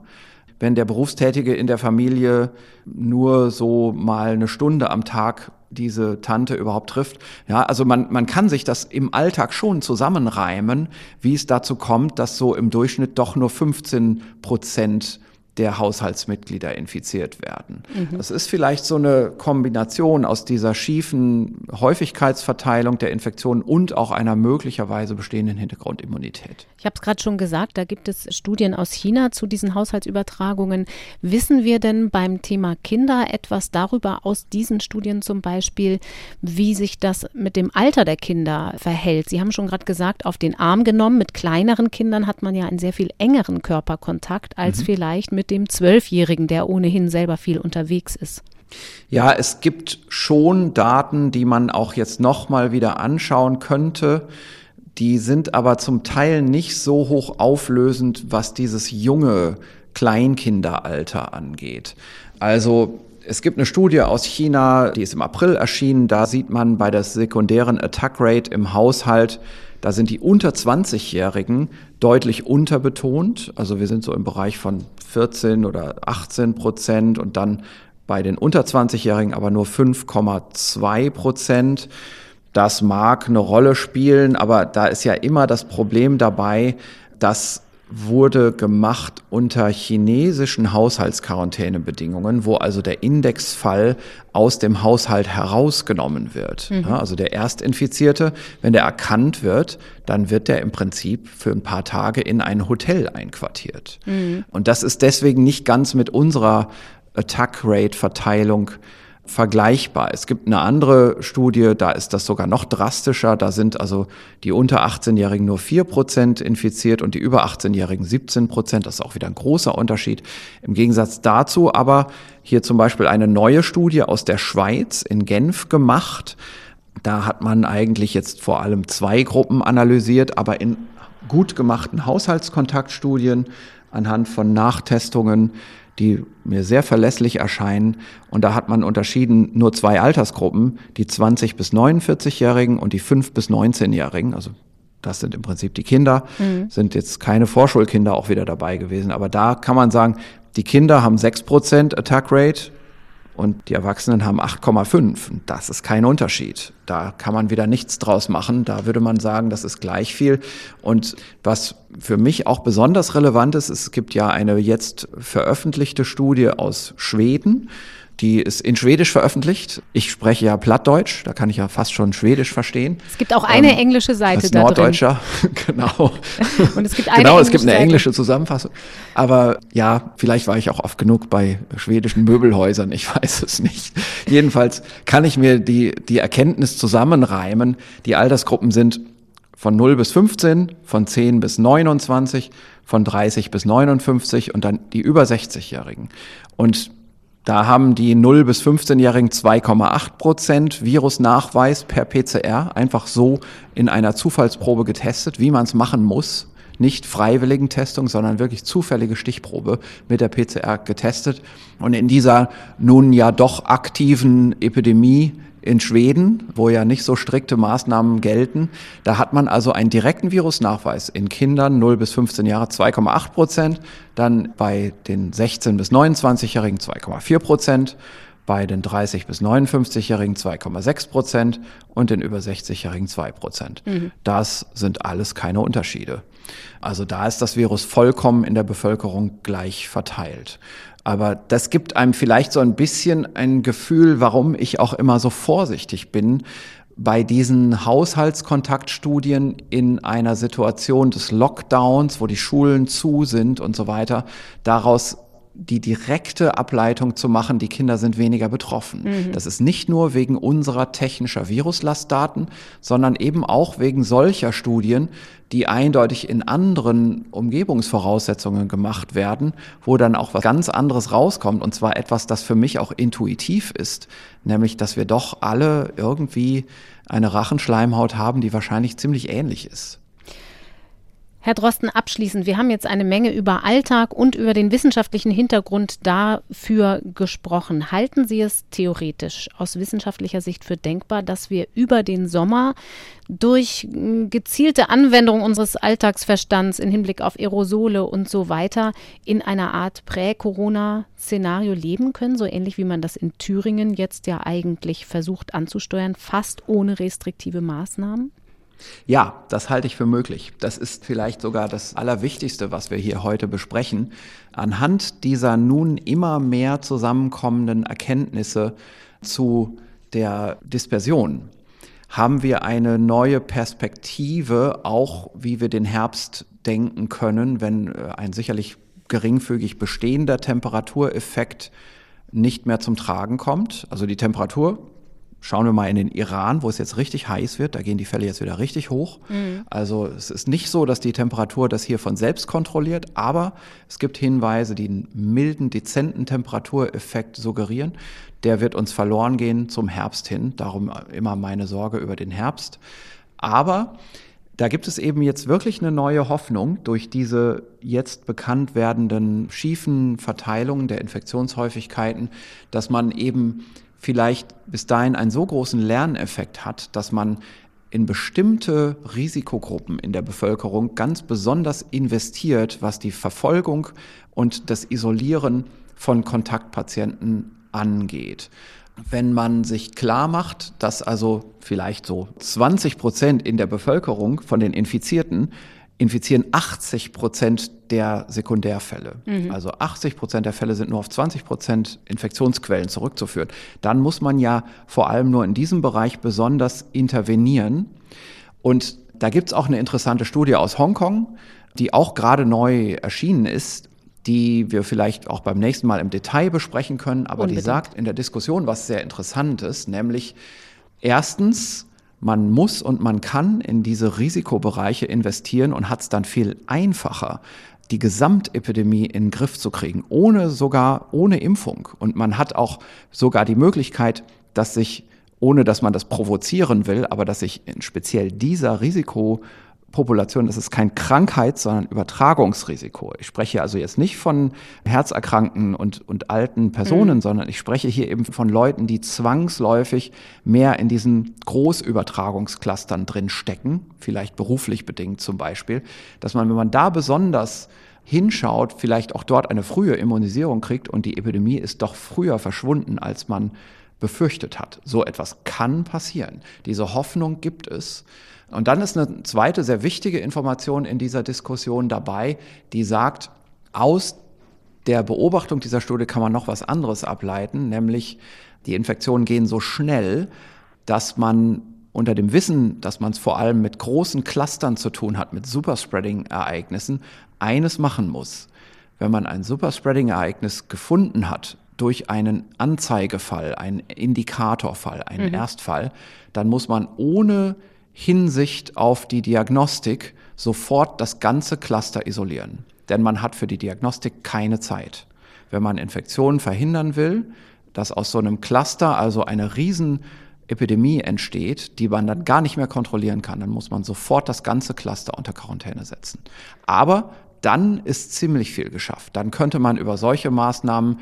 Wenn der Berufstätige in der Familie nur so mal eine Stunde am Tag diese Tante überhaupt trifft. Ja, also man, man kann sich das im Alltag schon zusammenreimen, wie es dazu kommt, dass so im Durchschnitt doch nur 15 Prozent der Haushaltsmitglieder infiziert werden. Mhm. Das ist vielleicht so eine Kombination aus dieser schiefen Häufigkeitsverteilung der Infektionen und auch einer möglicherweise bestehenden Hintergrundimmunität. Ich habe es gerade schon gesagt, da gibt es Studien aus China zu diesen Haushaltsübertragungen. Wissen wir denn beim Thema Kinder etwas darüber aus diesen Studien zum Beispiel, wie sich das mit dem Alter der Kinder verhält? Sie haben schon gerade gesagt, auf den Arm genommen. Mit kleineren Kindern hat man ja einen sehr viel engeren Körperkontakt als mhm. vielleicht mit mit dem Zwölfjährigen, der ohnehin selber viel unterwegs ist? Ja, es gibt schon Daten, die man auch jetzt nochmal wieder anschauen könnte. Die sind aber zum Teil nicht so hoch auflösend, was dieses junge Kleinkinderalter angeht. Also es gibt eine Studie aus China, die ist im April erschienen. Da sieht man bei der sekundären Attack Rate im Haushalt, da sind die unter 20-Jährigen deutlich unterbetont. Also wir sind so im Bereich von 14 oder 18 Prozent und dann bei den unter 20-Jährigen aber nur 5,2 Prozent. Das mag eine Rolle spielen, aber da ist ja immer das Problem dabei, dass wurde gemacht unter chinesischen Haushaltsquarantänebedingungen, wo also der Indexfall aus dem Haushalt herausgenommen wird. Mhm. also der Erstinfizierte, wenn der erkannt wird, dann wird der im Prinzip für ein paar Tage in ein Hotel einquartiert. Mhm. Und das ist deswegen nicht ganz mit unserer Attack-Rate-Verteilung vergleichbar. Es gibt eine andere Studie, da ist das sogar noch drastischer. Da sind also die unter 18-Jährigen nur 4 Prozent infiziert und die über 18-Jährigen 17 Prozent. Das ist auch wieder ein großer Unterschied. Im Gegensatz dazu aber hier zum Beispiel eine neue Studie aus der Schweiz in Genf gemacht. Da hat man eigentlich jetzt vor allem zwei Gruppen analysiert, aber in gut gemachten Haushaltskontaktstudien anhand von Nachtestungen die mir sehr verlässlich erscheinen. Und da hat man unterschieden nur zwei Altersgruppen, die 20 bis 49-Jährigen und die 5 bis 19-Jährigen. Also das sind im Prinzip die Kinder, mhm. sind jetzt keine Vorschulkinder auch wieder dabei gewesen. Aber da kann man sagen, die Kinder haben 6% Attack Rate, und die Erwachsenen haben 8,5. Das ist kein Unterschied. Da kann man wieder nichts draus machen. Da würde man sagen, das ist gleich viel. Und was für mich auch besonders relevant ist, es gibt ja eine jetzt veröffentlichte Studie aus Schweden, die ist in Schwedisch veröffentlicht. Ich spreche ja Plattdeutsch, da kann ich ja fast schon Schwedisch verstehen. Es gibt auch eine ähm, englische Seite als da Norddeutscher, genau. Und es gibt eine genau, es gibt eine englische Zusammenfassung. Aber ja, vielleicht war ich auch oft genug bei schwedischen Möbelhäusern, ich weiß es nicht. Jedenfalls kann ich mir die, die Erkenntnis zusammenreimen. Die Altersgruppen sind von 0 bis 15, von 10 bis 29, von 30 bis 59 und dann die über 60-Jährigen. Und da haben die 0 bis 15-Jährigen 2,8 Prozent Virusnachweis per PCR einfach so in einer Zufallsprobe getestet, wie man es machen muss. Nicht freiwilligen Testung, sondern wirklich zufällige Stichprobe mit der PCR getestet. Und in dieser nun ja doch aktiven Epidemie in Schweden, wo ja nicht so strikte Maßnahmen gelten. Da hat man also einen direkten Virusnachweis in Kindern 0 bis 15 Jahre 2,8 Prozent, dann bei den 16 bis 29-Jährigen 2,4 Prozent, bei den 30 bis 59-Jährigen 2,6 Prozent und den über 60-Jährigen 2 Prozent. Mhm. Das sind alles keine Unterschiede. Also da ist das Virus vollkommen in der Bevölkerung gleich verteilt. Aber das gibt einem vielleicht so ein bisschen ein Gefühl, warum ich auch immer so vorsichtig bin bei diesen Haushaltskontaktstudien in einer Situation des Lockdowns, wo die Schulen zu sind und so weiter, daraus die direkte Ableitung zu machen, die Kinder sind weniger betroffen. Mhm. Das ist nicht nur wegen unserer technischer Viruslastdaten, sondern eben auch wegen solcher Studien, die eindeutig in anderen Umgebungsvoraussetzungen gemacht werden, wo dann auch was ganz anderes rauskommt, und zwar etwas, das für mich auch intuitiv ist, nämlich, dass wir doch alle irgendwie eine Rachenschleimhaut haben, die wahrscheinlich ziemlich ähnlich ist. Herr Drosten, abschließend, wir haben jetzt eine Menge über Alltag und über den wissenschaftlichen Hintergrund dafür gesprochen. Halten Sie es theoretisch aus wissenschaftlicher Sicht für denkbar, dass wir über den Sommer durch hm, gezielte Anwendung unseres Alltagsverstands in Hinblick auf Aerosole und so weiter in einer Art Prä-Corona-Szenario leben können, so ähnlich wie man das in Thüringen jetzt ja eigentlich versucht anzusteuern, fast ohne restriktive Maßnahmen? Ja, das halte ich für möglich. Das ist vielleicht sogar das Allerwichtigste, was wir hier heute besprechen. Anhand dieser nun immer mehr zusammenkommenden Erkenntnisse zu der Dispersion haben wir eine neue Perspektive, auch wie wir den Herbst denken können, wenn äh, ein sicherlich geringfügig bestehender Temperatureffekt nicht mehr zum Tragen kommt. Also die Temperatur Schauen wir mal in den Iran, wo es jetzt richtig heiß wird. Da gehen die Fälle jetzt wieder richtig hoch. Mhm. Also es ist nicht so, dass die Temperatur das hier von selbst kontrolliert, aber es gibt Hinweise, die einen milden, dezenten Temperatureffekt suggerieren. Der wird uns verloren gehen zum Herbst hin. Darum immer meine Sorge über den Herbst. Aber da gibt es eben jetzt wirklich eine neue Hoffnung durch diese jetzt bekannt werdenden schiefen Verteilungen der Infektionshäufigkeiten, dass man eben vielleicht bis dahin einen so großen Lerneffekt hat, dass man in bestimmte Risikogruppen in der Bevölkerung ganz besonders investiert, was die Verfolgung und das Isolieren von Kontaktpatienten angeht. Wenn man sich klar macht, dass also vielleicht so 20 Prozent in der Bevölkerung von den Infizierten infizieren 80 Prozent der Sekundärfälle. Mhm. Also 80 Prozent der Fälle sind nur auf 20 Prozent Infektionsquellen zurückzuführen. Dann muss man ja vor allem nur in diesem Bereich besonders intervenieren. Und da gibt's auch eine interessante Studie aus Hongkong, die auch gerade neu erschienen ist, die wir vielleicht auch beim nächsten Mal im Detail besprechen können. Aber Unbedingt. die sagt in der Diskussion was sehr Interessantes, nämlich erstens, man muss und man kann in diese Risikobereiche investieren und hat es dann viel einfacher, die Gesamtepidemie in den Griff zu kriegen, ohne sogar ohne Impfung. Und man hat auch sogar die Möglichkeit, dass sich, ohne dass man das provozieren will, aber dass sich speziell dieser Risiko Population, das ist kein Krankheits-, sondern Übertragungsrisiko. Ich spreche also jetzt nicht von herzerkrankten und, und alten Personen, mhm. sondern ich spreche hier eben von Leuten, die zwangsläufig mehr in diesen Großübertragungsclustern drin stecken, vielleicht beruflich bedingt zum Beispiel, dass man, wenn man da besonders hinschaut, vielleicht auch dort eine frühe Immunisierung kriegt und die Epidemie ist doch früher verschwunden, als man befürchtet hat. So etwas kann passieren. Diese Hoffnung gibt es. Und dann ist eine zweite sehr wichtige Information in dieser Diskussion dabei, die sagt, aus der Beobachtung dieser Studie kann man noch was anderes ableiten, nämlich die Infektionen gehen so schnell, dass man unter dem Wissen, dass man es vor allem mit großen Clustern zu tun hat, mit Superspreading-Ereignissen, eines machen muss. Wenn man ein Superspreading-Ereignis gefunden hat durch einen Anzeigefall, einen Indikatorfall, einen mhm. Erstfall, dann muss man ohne Hinsicht auf die Diagnostik sofort das ganze Cluster isolieren. Denn man hat für die Diagnostik keine Zeit. Wenn man Infektionen verhindern will, dass aus so einem Cluster also eine Riesenepidemie entsteht, die man dann gar nicht mehr kontrollieren kann, dann muss man sofort das ganze Cluster unter Quarantäne setzen. Aber dann ist ziemlich viel geschafft. Dann könnte man über solche Maßnahmen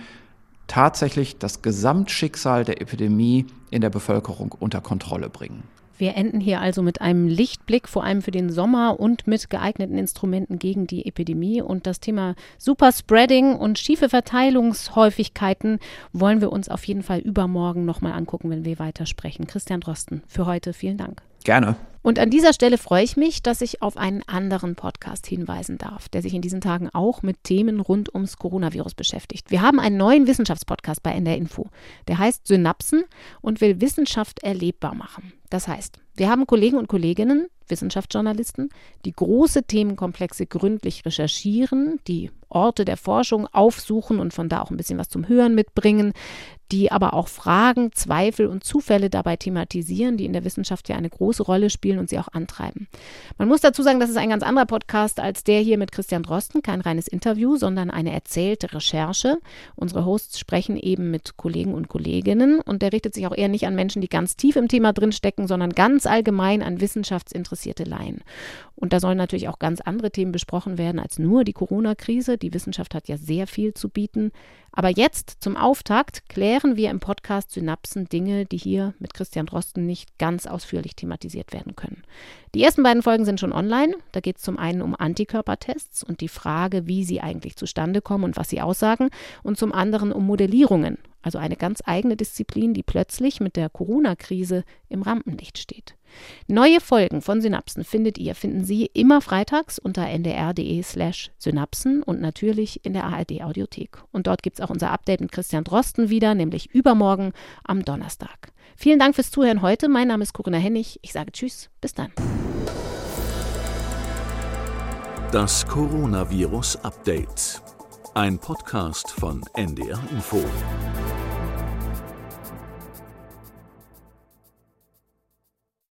tatsächlich das Gesamtschicksal der Epidemie in der Bevölkerung unter Kontrolle bringen. Wir enden hier also mit einem Lichtblick, vor allem für den Sommer und mit geeigneten Instrumenten gegen die Epidemie. Und das Thema Superspreading und schiefe Verteilungshäufigkeiten wollen wir uns auf jeden Fall übermorgen nochmal angucken, wenn wir weitersprechen. Christian Drosten, für heute vielen Dank. Gerne. Und an dieser Stelle freue ich mich, dass ich auf einen anderen Podcast hinweisen darf, der sich in diesen Tagen auch mit Themen rund ums Coronavirus beschäftigt. Wir haben einen neuen Wissenschaftspodcast bei NDR Info. Der heißt Synapsen und will Wissenschaft erlebbar machen. Das heißt, wir haben Kollegen und Kolleginnen, Wissenschaftsjournalisten, die große Themenkomplexe gründlich recherchieren, die Orte der Forschung aufsuchen und von da auch ein bisschen was zum Hören mitbringen, die aber auch Fragen, Zweifel und Zufälle dabei thematisieren, die in der Wissenschaft ja eine große Rolle spielen und sie auch antreiben. Man muss dazu sagen, das ist ein ganz anderer Podcast als der hier mit Christian Drosten, kein reines Interview, sondern eine erzählte Recherche. Unsere Hosts sprechen eben mit Kollegen und Kolleginnen und der richtet sich auch eher nicht an Menschen, die ganz tief im Thema drinstecken, sondern ganz allgemein an wissenschaftsinteressierte Laien. Und da sollen natürlich auch ganz andere Themen besprochen werden als nur die Corona-Krise. Die Wissenschaft hat ja sehr viel zu bieten. Aber jetzt zum Auftakt klären wir im Podcast Synapsen Dinge, die hier mit Christian Drosten nicht ganz ausführlich thematisiert werden können. Die ersten beiden Folgen sind schon online. Da geht es zum einen um Antikörpertests und die Frage, wie sie eigentlich zustande kommen und was sie aussagen. Und zum anderen um Modellierungen, also eine ganz eigene Disziplin, die plötzlich mit der Corona-Krise im Rampenlicht steht. Neue Folgen von Synapsen findet ihr, finden Sie immer freitags unter ndr.de slash Synapsen und natürlich in der ARD Audiothek. Und dort gibt es auch unser Update mit Christian Drosten wieder, nämlich übermorgen am Donnerstag. Vielen Dank fürs Zuhören heute. Mein Name ist Corinna Hennig. Ich sage Tschüss, bis dann. Das Coronavirus Update. Ein Podcast von NDR Info.